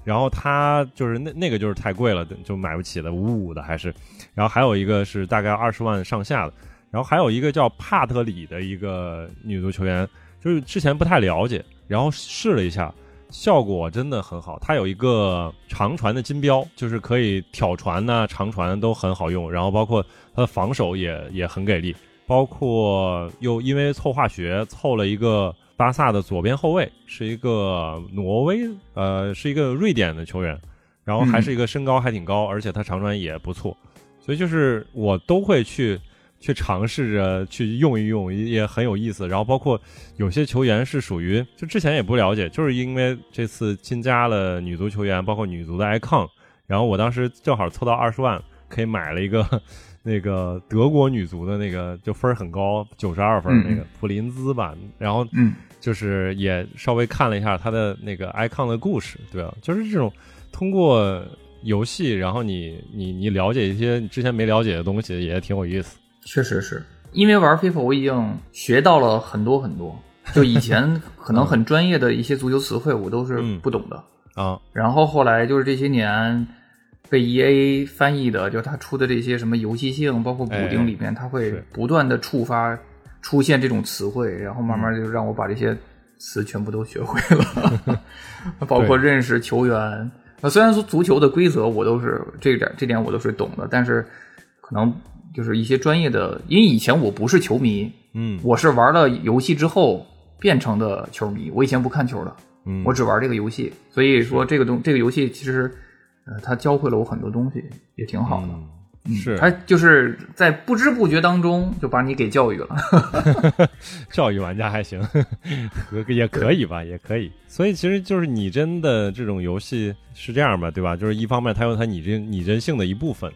然后他就是那那个就是太贵了，就买不起的五五的还是，然后还有一个是大概二十万上下的，然后还有一个叫帕特里的一个女足球员，就是之前不太了解，然后试了一下，效果真的很好。他有一个长传的金标，就是可以挑传呐、长传都很好用，然后包括他的防守也也很给力，包括又因为凑化学凑了一个。巴萨的左边后卫是一个挪威，呃，是一个瑞典的球员，然后还是一个身高还挺高，而且他长传也不错，所以就是我都会去去尝试着去用一用，也很有意思。然后包括有些球员是属于就之前也不了解，就是因为这次新加了女足球员，包括女足的 icon，然后我当时正好凑到二十万，可以买了一个那个德国女足的那个，就分很高，九十二分那个普林兹吧。然后就是也稍微看了一下她的那个 icon 的故事，对吧？就是这种通过游戏，然后你你你了解一些你之前没了解的东西，也挺有意思。确实是因为玩 FIFA，我已经学到了很多很多。就以前 可能很专业的一些足球词汇，我都是不懂的啊。然后后来就是这些年被 EA 翻译的，就是他出的这些什么游戏性，包括补丁里面，他会不断的触发出现这种词汇，然后慢慢就让我把这些词全部都学会了，包括认识球员。虽然说足球的规则我都是这点这点我都是懂的，但是可能。就是一些专业的，因为以前我不是球迷，嗯，我是玩了游戏之后变成的球迷。我以前不看球的，嗯，我只玩这个游戏，所以说这个东这个游戏其实，呃，它教会了我很多东西，也挺好的。是，他就是在不知不觉当中就把你给教育了，教育玩家还行，也可以吧，也可以。所以其实就是拟真的这种游戏是这样吧，对吧？就是一方面它有它拟真拟真性的一部分。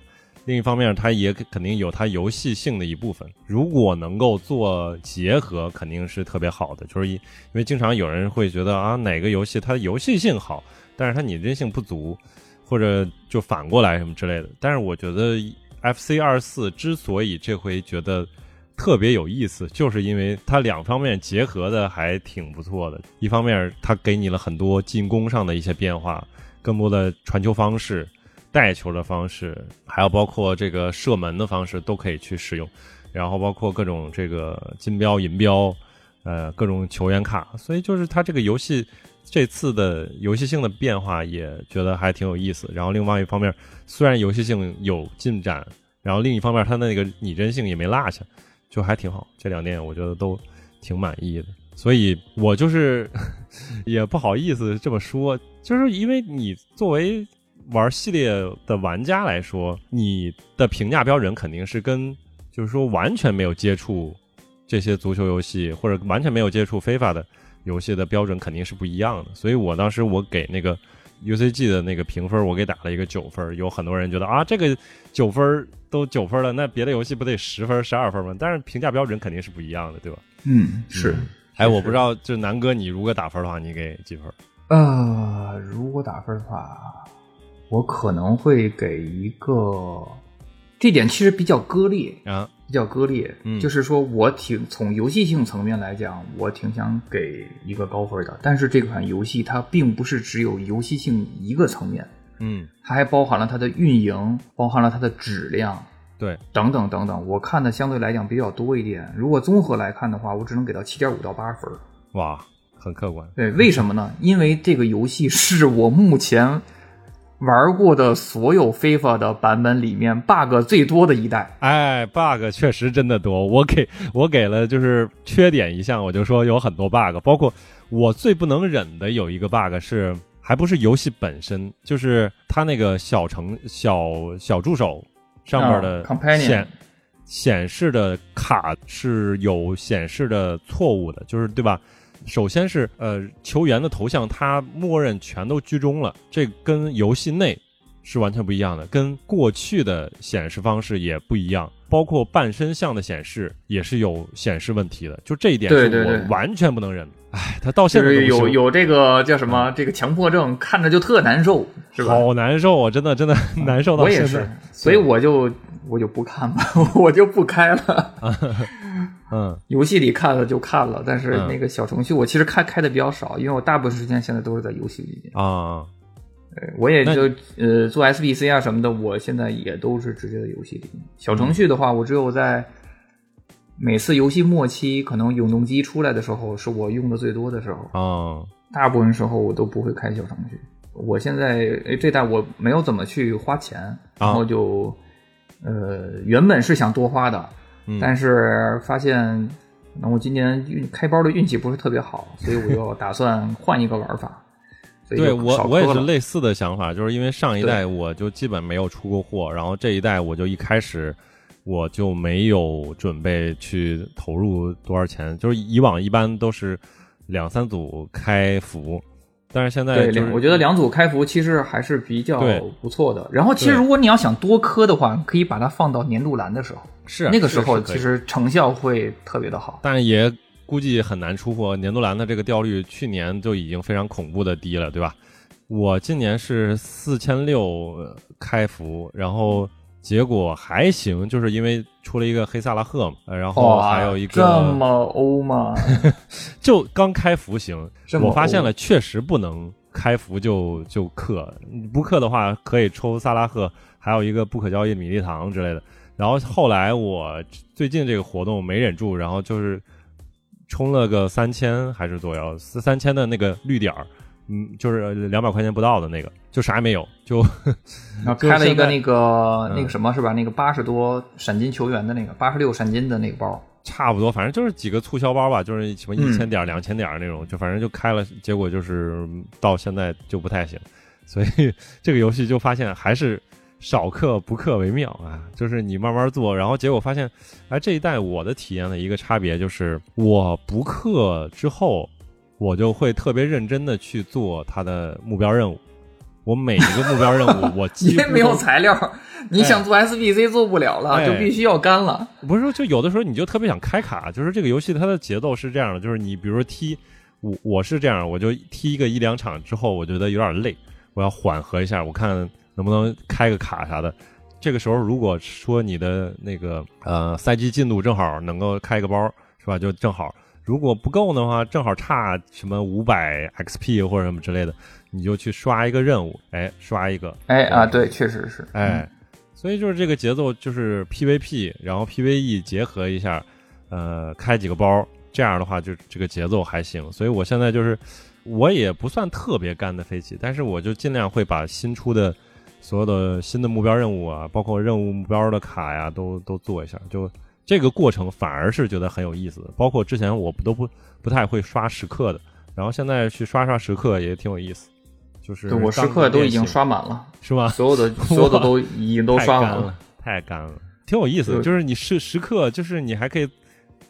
另一方面，它也肯定有它游戏性的一部分。如果能够做结合，肯定是特别好的。就是因为经常有人会觉得啊，哪个游戏它游戏性好，但是它拟真性不足，或者就反过来什么之类的。但是我觉得 FC 二四之所以这回觉得特别有意思，就是因为它两方面结合的还挺不错的。一方面，它给你了很多进攻上的一些变化，更多的传球方式。带球的方式，还有包括这个射门的方式都可以去使用，然后包括各种这个金标银标，呃，各种球员卡，所以就是它这个游戏这次的游戏性的变化也觉得还挺有意思。然后另外一方面，虽然游戏性有进展，然后另一方面它那个拟真性也没落下，就还挺好。这两点我觉得都挺满意的。所以我就是也不好意思这么说，就是因为你作为。玩系列的玩家来说，你的评价标准肯定是跟就是说完全没有接触这些足球游戏或者完全没有接触非法的游戏的标准肯定是不一样的。所以我当时我给那个 UCG 的那个评分，我给打了一个九分。有很多人觉得啊，这个九分都九分了，那别的游戏不得十分、十二分吗？但是评价标准肯定是不一样的，对吧？嗯，是。哎，我不知道，就南哥，你如果打分的话，你给几分？呃，如果打分的话。我可能会给一个，这点其实比较割裂啊，比较割裂。嗯，就是说我挺从游戏性层面来讲，我挺想给一个高分的。但是这款游戏它并不是只有游戏性一个层面，嗯，它还包含了它的运营，包含了它的质量，对，等等等等。我看的相对来讲比较多一点。如果综合来看的话，我只能给到七点五到八分。哇，很客观。对，为什么呢？因为这个游戏是我目前。玩过的所有 FIFA 的版本里面，bug 最多的一代。哎，bug 确实真的多。我给我给了就是缺点一项，我就说有很多 bug，包括我最不能忍的有一个 bug 是，还不是游戏本身，就是它那个小程小小助手上面的显显示的卡是有显示的错误的，就是对吧？首先是呃球员的头像，它默认全都居中了，这跟游戏内是完全不一样的，跟过去的显示方式也不一样，包括半身像的显示也是有显示问题的，就这一点是我完全不能忍。哎，他到现在有有这个叫什么这个强迫症，看着就特难受，是吧？好难受啊，真的真的难受到现在，所以我就我就不看了，我就不开了。嗯，游戏里看了就看了，但是那个小程序我其实开开的比较少，因为我大部分时间现在都是在游戏里面啊。对，我也就呃做 SBC 啊什么的，我现在也都是直接在游戏里。小程序的话，我只有在每次游戏末期，可能永动机出来的时候，是我用的最多的时候哦。大部分时候我都不会开小程序。我现在这代我没有怎么去花钱，然后就呃原本是想多花的。但是发现，那我今年运开包的运气不是特别好，所以我就打算换一个玩法。对我我也是类似的想法，就是因为上一代我就基本没有出过货，然后这一代我就一开始我就没有准备去投入多少钱，就是以往一般都是两三组开服，但是现在对，我觉得两组开服其实还是比较不错的。然后其实如果你要想多磕的话，可以把它放到年度栏的时候，是那个时候其实成效会特别的好。但也估计很难出货。年度蓝的这个掉率，去年就已经非常恐怖的低了，对吧？我今年是四千六开服，然后结果还行，就是因为出了一个黑萨拉赫嘛，呃然后还有一个这个么欧吗？就刚开服行，我发现了确实不能开服就就氪，不氪的话可以抽萨拉赫，还有一个不可交易米粒糖之类的。然后后来我最近这个活动没忍住，然后就是充了个三千还是左右，四三千的那个绿点儿，嗯，就是两百块钱不到的那个，就啥也没有，就然后 开了一个那嗯。个那个什么是吧？那个八十多闪金球员的那个八十六闪金的那个包，差不多，反正就是几个促销包吧，就是什么嗯。一千点、两千点那种，就反正就开了，结果就是嗯到现在就不太行，所以 这个游戏就发现还是少氪不氪为妙啊，就是你慢慢做，然后结果发现，哎，这一代我的体验的一个差别就是，我不氪之后，我就会特别认真的去做它的目标任务。我每一个目标任务，我 没有材料，你想做 SBC 做不了了，哎就必须要干了。不是说，就有的时候你就特别想开卡，就是这个游戏它的节奏是这样的，就是你比如说踢，我我是这样，我就踢一个一两场之后，我觉得有点累，我要缓和一下，我看能不能开个卡啥的。这个时候如果说你的那个呃赛季进度正好能够开个包，是吧？就正好。如果不够的话，正好差什么五百 XP 或者什么之类的，你就去刷一个任务，哎，刷一个，哎啊，对，确实是，哎，所以就是这个节奏，就是 PVP，然后 PVE 结合一下，呃，开几个包，这样的话就这个节奏还行。所以我现在就是，我也不算特别干的飞起，但是我就尽量会把新出的所有的新的目标任务啊，包括任务目标的卡呀，都都做一下。就这个过程反而是觉得很有意思的。包括之前我不都不不太会刷时刻的，然后现在去刷刷时刻也挺有意思。就是对我时刻都已经刷满了，是吧？所有的 所有的都已经都刷完干了，太干了，挺有意思的。就是你时时刻，就是你还可以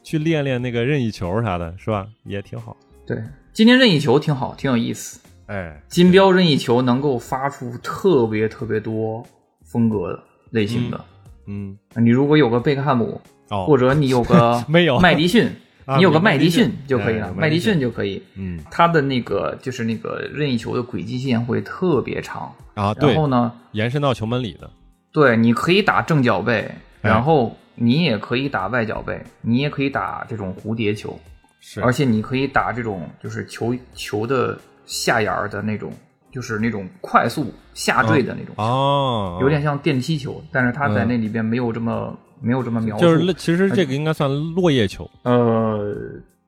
去练练那个任意球啥的，是吧？也挺好。对，今天任意球挺好，挺有意思。哎，金标任意球能够发出特别特别多风格类型的。嗯，你如果有个贝克汉姆，哦，或者你有个 没有麦迪逊，啊你有个麦迪逊就可以了，哎麦迪逊就可以。嗯他的那个就是那个任意球的轨迹线会特别长，啊，对然，后呢，延伸到球门里的，对，你可以打正脚背，哎然后你也可以打外脚背，你也可以打这种蝴蝶球，是而且你可以打这种就是球球的下沿儿的那种，就是那种快速下坠的那种，哦，有点像电梯球，但是它在嗯那里边没有这么、没有这么描述。就是其实这个应该算落叶球，呃，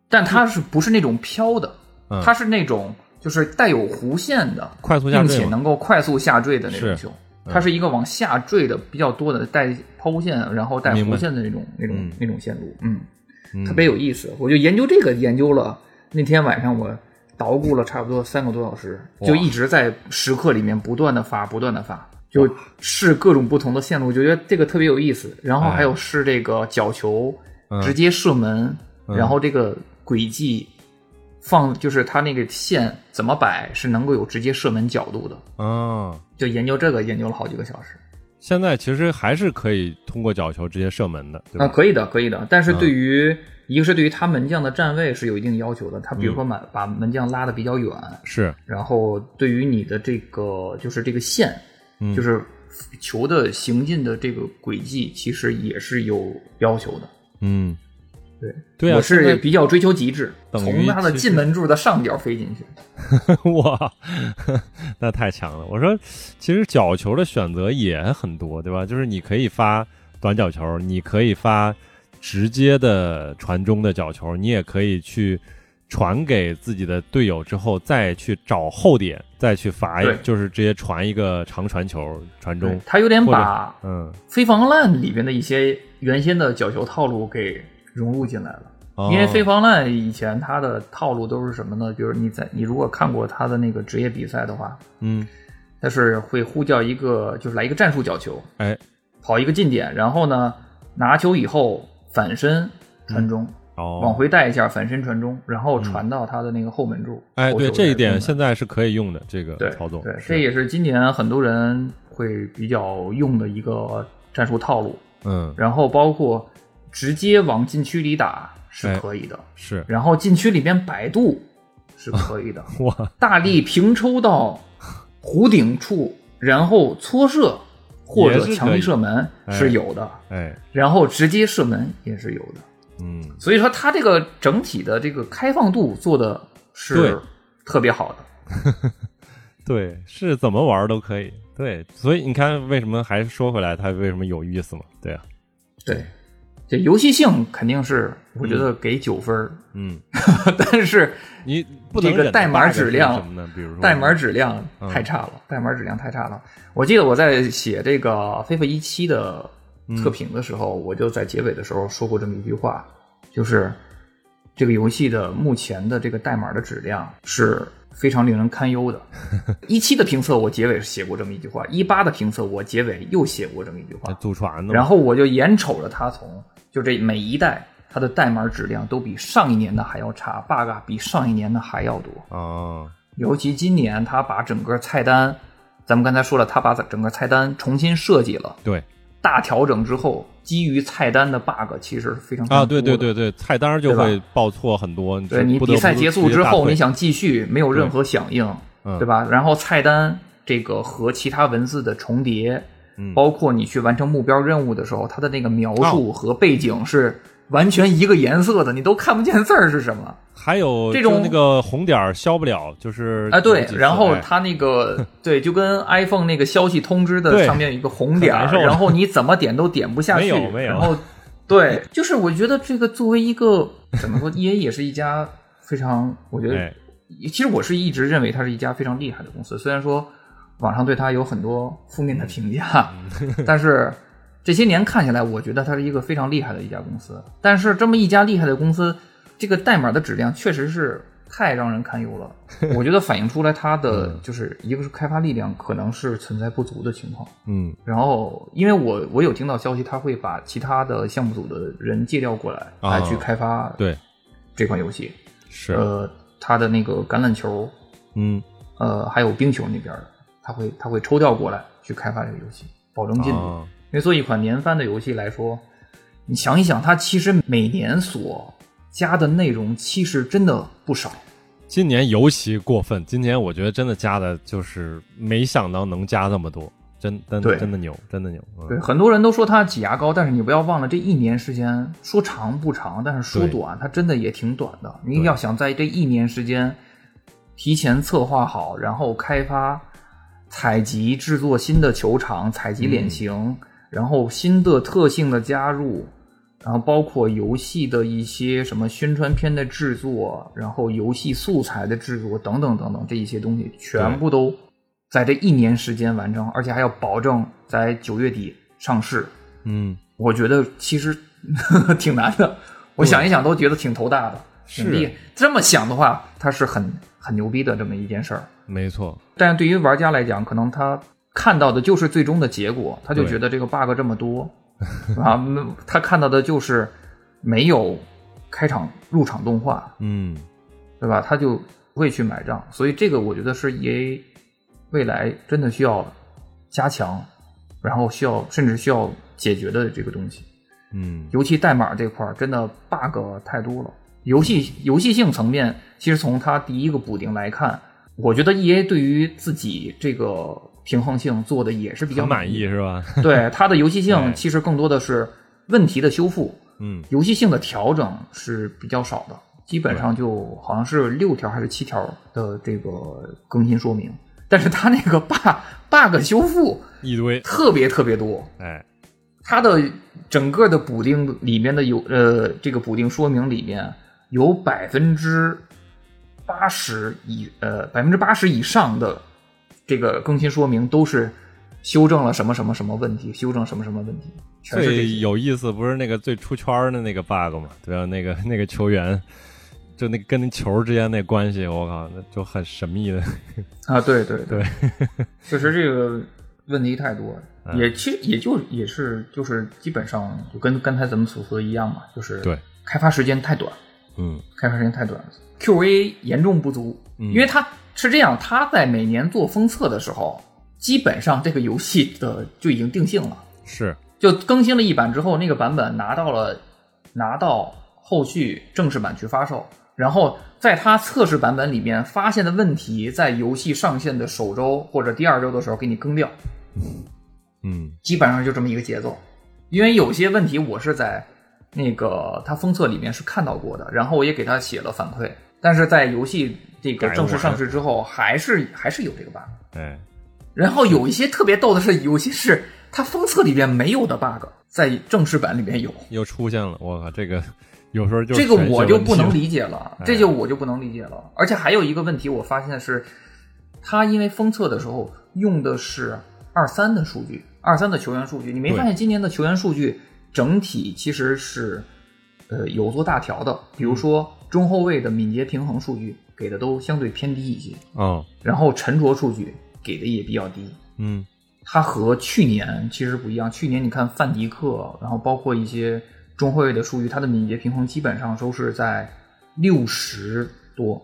但它是不是那种飘的？嗯它是那种就是带有弧线的，快速下并且。能够快速下坠的那种球。嗯它是一个往下坠的比较多的带抛线，然后带弧线的那种那种嗯那种线路，嗯，嗯特别有意思。我就研究这个研究了，那天晚上我捣鼓了差不多三个多小时，就一直在时刻里面不断的发，不断的发，就试各种不同的线路，就觉得这个特别有意思。然后还有试这个角球嗯。直接射门，嗯。然后这个轨迹放就是它那个线怎么摆是能够有直接射门角度的，嗯，就研究这个研究了好几个小时。现在其实还是可以通过角球直接射门的，对啊，可以的，可以的。但是嗯对于、一个是对于他门将的站位是有一定要求的，他比如嗯。说把、把门将拉的比较远，是，然后对于你的这个就是这个线，嗯，就是球的行进的这个轨迹，其实也是有要求的。嗯，对，对啊，我是比较追求极致，从他的进门柱的上角飞进去。哇，那太强了！我说，其实角球的选择也很多，对吧？就是你可以发短角球，你可以发直接的传中的角球，你也可以去传给自己的队友之后，再去找后点，再去罚，就是直接传一个长传球传中。他有点把嗯，飞防烂里边的一些原先的角球套路给融入进来了。因为飞方防烂以前他的套路都是什么呢？就是你在你如果看过他的那个职业比赛的话，嗯，他是会呼叫一个就是来一个战术角球，哎，跑一个近点，然后呢拿球以后反身传中，哦，往回带一下，反身传中，然后传到他的那个后门柱。哎，对，这一点现在是可以用的，这个对操作，对，这也是今年很多人会比较用的一个战术套路。嗯然后包括直接往禁区里打是哎可以的，是。然后禁区里边摆渡是可以的，哇，大力平抽到弧顶处，然后搓射或者强力射门哎是有的，哎，然后直接射门也是有的。嗯，所以说，它这个整体的这个开放度做的是特别好的。对，是怎么玩都可以，对，所以你看为什么还是说回来，它为什么有意思嘛？对啊，对，这游戏性肯定是我觉得给九分儿，嗯，但是你不能这个代码质量什么呢？比如说代码质量嗯太差了，代码质量太差了。我记得我在写这个《FIFA 一七》的测评的时候，我就在结尾的时候说过这么一句话，就是这个游戏的目前的这个代码的质量是非常令人堪忧的。一七的评测我结尾是写过这么一句话，一八的评测我结尾又写过这么一句话，祖传的，然后我就眼瞅着它从就这每一代它的代码质量都比上一年的还要差，bug 比上一年的还要多。啊，尤其今年，它把整个菜单，咱们刚才说了，它把整个菜单重新设计了，对大调整之后，基于菜单的 bug 其实是非常啊，对对对。对对，菜单就会报错很多，对你比赛结束之后，你想继续，没有任何响应，嗯对吧？然后菜单这个和其他文字的重叠，嗯。包括你去完成目标任务的时候，它的那个描哦。述和背景是完全一个颜色的，你都看不见字儿是什么。还有这种那个红点儿消不了，就是啊，对然后哎。它那个 对，就跟 iPhone 那个消息通知的上面有一个红点儿然后你怎么点都点不下去，没有没有。然后对，就是我觉得这个作为一个怎么说，EA 也是一家非常，我觉得哎。其实我是一直认为它是一家非常厉害的公司，虽然说网上对他有很多负面的评价，嗯。但是这些年看下来，我觉得它是一个非常厉害的一家公司。但是这么一家厉害的公司，这个代码的质量确实是太让人堪忧了。我觉得反映出来它的就是一个是开发力量可能是存在不足的情况。嗯。然后，因为我我有听到消息，他会把其他的项目组的人借调过来，啊。来去开发对。这款游戏。是。呃，他的那个橄榄球，嗯。呃，还有冰球那边的，他会他会抽调过来去开发这个游戏，保证进度。啊因为做一款年番的游戏来说，你想一想，它其实每年所加的内容其实真的不少。今年尤其过分，今年我觉得真的加的就是没想到能加那么多，真真真的牛，真的牛。嗯对，很多人都说它挤牙膏，但是你不要忘了，这一年时间说长不长，但是说短，它真的也挺短的。你要想在这一年时间提前策划好，然后开发、采集、制作新的球场、采集脸型，然后新的特性的加入，然后包括游戏的一些什么宣传片的制作，然后游戏素材的制作等等等等这一些东西，全部都在这一年时间完成，而且还要保证在九月底上市。嗯，我觉得其实 挺难的，我想一想都觉得挺头大的，是挺厉害。这么想的话，它是很很牛逼的这么一件事儿。没错，但对于玩家来讲，可能他看到的就是最终的结果，他就觉得这个 bug 这么多啊，嗯他看到的就是没有开场入场动画，嗯对吧？他就不会去买账。所以这个我觉得是 EA 未来真的需要加强，然后需要甚至需要解决的这个东西。嗯尤其代码这块儿真的 bug 太多了。游戏游戏性层面，其实从它第一个补丁来看，我觉得 E A 对于自己这个平衡性做的也是比较很满意。是吧？对它的游戏哎性，其实更多的是问题的修复，嗯游戏性的调整是比较少的，基本上就好像是六条还是七条的这个更新说明。但是它那个 bug bug 修复一堆，特别特别多，哎，它的整个的补丁里面的有呃，这个补丁说明里面有百分之八十以呃百分之八十以上的这个更新说明都是修正了什么什么什么问题，修正什么什么问题，全是这最。有意思不是那个最出圈的那个 bug 嘛？对吧？那个那个球员，就那跟那球之间那关系，我靠，那就很神秘的。啊，对对对，确实这个问题太多，也其实也就也是就是基本上就跟刚才咱们所说的一样嘛，就是对开发时间太短，嗯开发时间太短了，QA 严重不足，因为它是这样，它在每年做封测的时候，基本上这个游戏的就已经定性了，是就更新了一版之后，那个版本拿到了拿到后续正式版去发售，然后在它测试版本里面发现的问题，在游戏上线的首周或者第二周的时候给你更掉。嗯基本上就这么一个节奏。因为有些问题我是在那个他封测里面是看到过的，然后我也给他写了反馈，但是在游戏这个正式上市之后，还是还是有这个 bug。哎然后有一些特别逗的是，有些是他封测里边没有的 bug，在正式版里面有。又出现了，我靠，这个有时候就这个我就不能理理解了，哎这就我就不能理解了。而且还有一个问题，我发现是，他因为封测的时候用的是二三的数据，二三的球员数据，你没发现今年的球员数据整体其实是呃有做大调的，比如说中后卫的敏捷平衡数据给的都相对偏低一些，嗯然后沉着数据给的也比较低。嗯它和去年其实不一样。去年你看范迪克，然后包括一些中后卫的数据，他的敏捷平衡基本上都是在六十多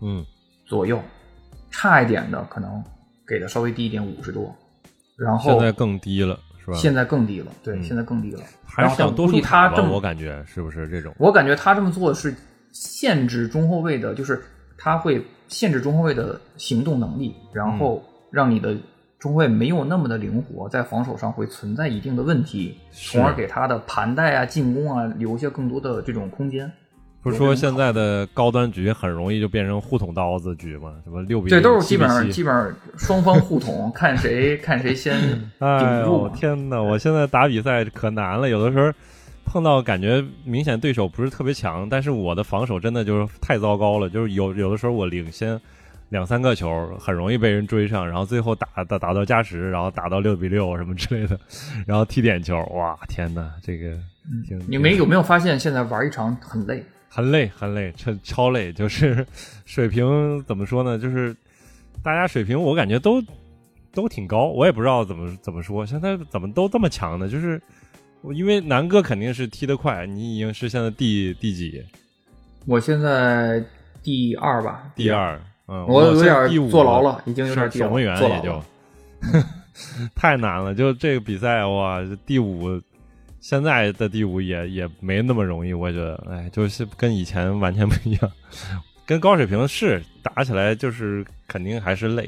嗯左右，差一点的可能给的稍微低一点，五十多。然后现在更低了是吧？现在更低了，对，嗯现在更低了。还是然后多数他这么我感觉是不是这种？我感觉他这么做是限制中后卫的，就是他会限制中后卫的行动能力，然后让你的中后卫没有那么的灵活，在防守上会存在一定的问题，从而给他的盘带啊、进攻啊留下更多的这种空间。不是说现在的高端局很容易就变成互捅刀子局吗？什么六比这都是基本上基本上双方互捅，看谁看谁先 哎顶住呦天哪！我现在打比赛可难了，有的时候碰到感觉明显对手不是特别强，但是我的防守真的就是太糟糕了，就是有有的时候我领先两三个球，很容易被人追上，然后最后打打打到加时，然后打到六比六什么之类的，然后踢点球，哇天哪，这个挺你们有没有发现，现在玩一场很累？很累，很累，超超累，就是 水平怎么说呢？就是大家水平，我感觉都都挺高，我也不知道怎么怎么说，现在怎么都这么强呢？就是因为南哥肯定是踢得快，你已经是现在第第几？我现在第二吧，第二，嗯，我有点第五坐牢了，已经有点是守门员也就。太难了，就这个比赛哇，第五，现在的第五也也没那么容易，我觉得，哎，就是跟以前完全不一样，跟高水平是打起来就是肯定还是累，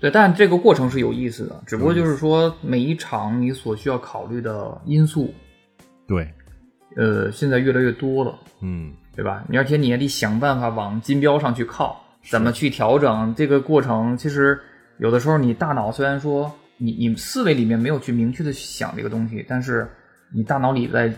对，但这个过程是有意思的，只不过就是说每一场你所需要考虑的因素，对，呃，现在越来越多了，嗯，对吧？你而且你也得想办法往金标上去靠，怎么去调整这个过程？其实有的时候你大脑虽然说你你思维里面没有去明确的想这个东西，但是你大脑里在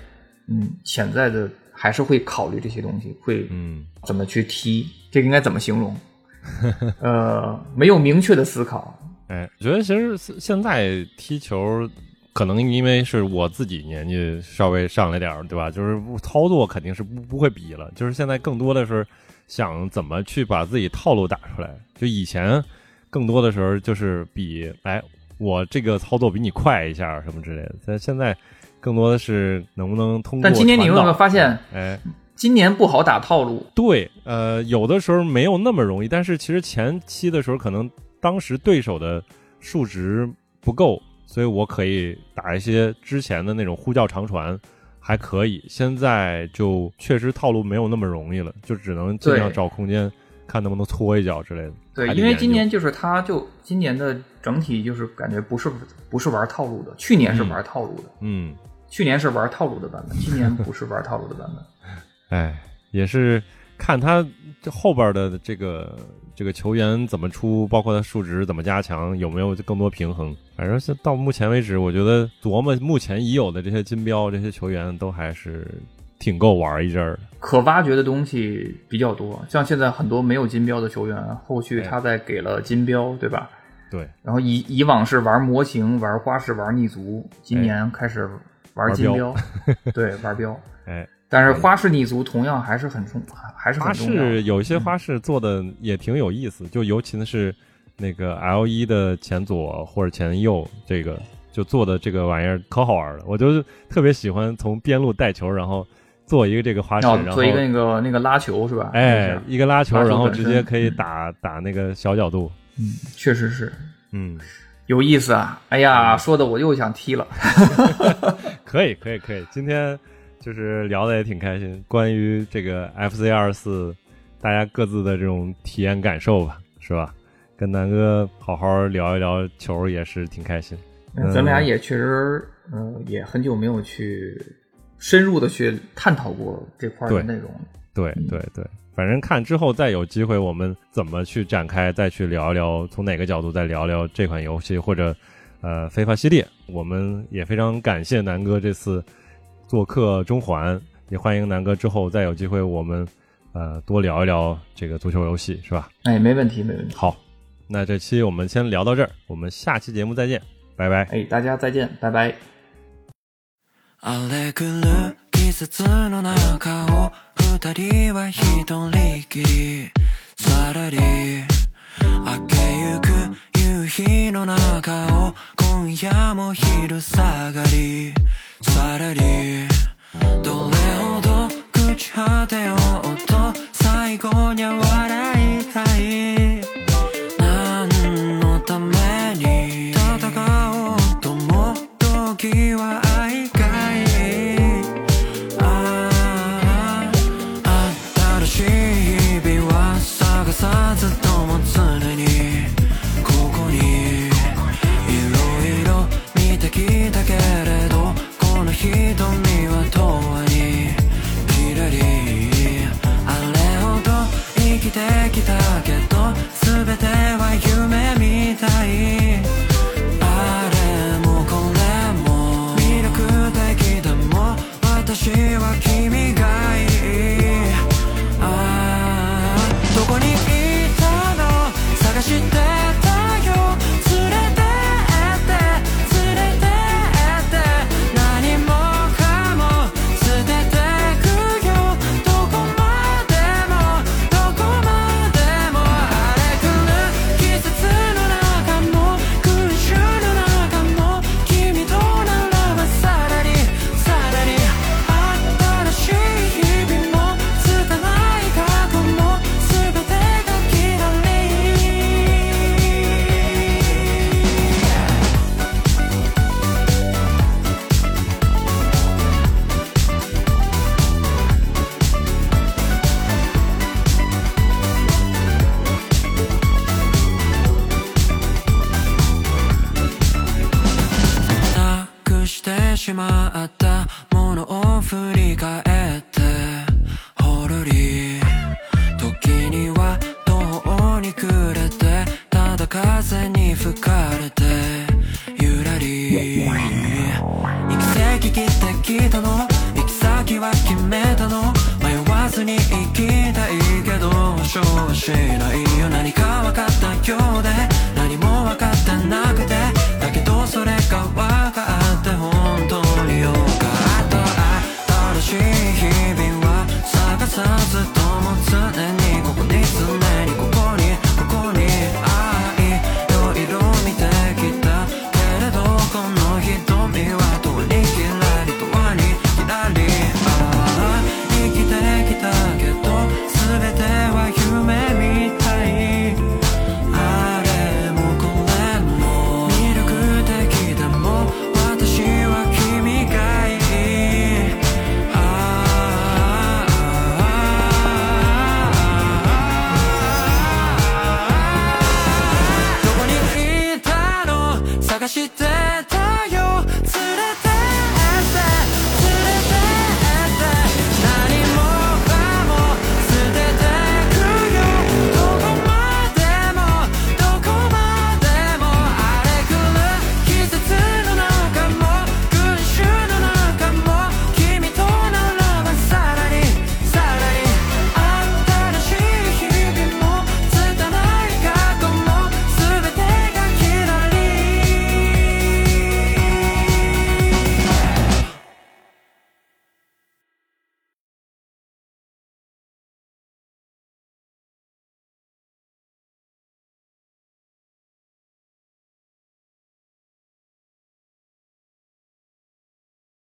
嗯潜在的还是会考虑这些东西，会嗯，怎么去踢，这个应该怎么形容？呃，没有明确的思考，哎，我觉得其实现在踢球，可能因为是我自己年纪稍微上来点儿，对吧？就是操作肯定是不不会比了，就是现在更多的是想怎么去把自己套路打出来。就以前更多的时候就是比，哎，我这个操作比你快一下什么之类的。但现在更多的是能不能通过。但今年你有没有发现？哎，今年不好打套路，对，呃，有的时候没有那么容易，但是其实前期的时候，可能当时对手的数值不够，所以我可以打一些之前的那种呼叫长传，还可以。现在就确实套路没有那么容易了，就只能尽量找空间，看能不能搓一脚之类的。对，因为今年就是他就今年的整体就是感觉不是不是玩套路的，去年是玩套路的，嗯，去年是玩套路的版本，今年不是玩套路的版本。哎，也是看他这后边的这个这个球员怎么出，包括他数值怎么加强，有没有更多平衡。反正是到目前为止，我觉得琢磨目前已有的这些金标这些球员都还是挺够玩一阵儿的。可挖掘的东西比较多，像现在很多没有金标的球员，后续哎他再给了金标，对吧？对，然后以以往是玩模型、玩花式、玩逆足，今年开始玩金标，对，玩标。哎，但是花式逆足同样还是很重，还是花很重要。式有一些花式做的也挺有意思，就尤其是那个 L 一的前左或者前右，这个就做的这个玩意儿可好玩了。我就特别喜欢从边路带球，然后做一个这个花式，然后做一个那个那个拉球是吧？哎，一个拉球，然后直接可以打打那个小角度。嗯，确实是，嗯，有意思啊！哎呀，说的我又想踢了。可以，可以，可以。今天就是聊的也挺开心，关于这个 FC 二四，大家各自的这种体验感受吧，是吧？跟南哥好好聊一聊球也是挺开心。咱们俩也确实，嗯，也很久没有去深入的去探讨过这块的内容了。对对对。反正看之后再有机会，我们怎么去展开，再去聊一聊，从哪个角度再聊聊这款游戏或者呃非法系列。我们也非常感谢南哥这次做客中环，也欢迎南哥之后再有机会，我们呃多聊一聊这个足球游戏，是吧？哎，没问题，没问题。好，那这期我们先聊到这儿，我们下期节目再见，拜拜。哎，大家再见，拜拜。二人は一人きりさらり明けゆく夕日の中を今夜も昼下がりさらりどれほど朽ち果てようと最後には笑いたい。べては夢みたい。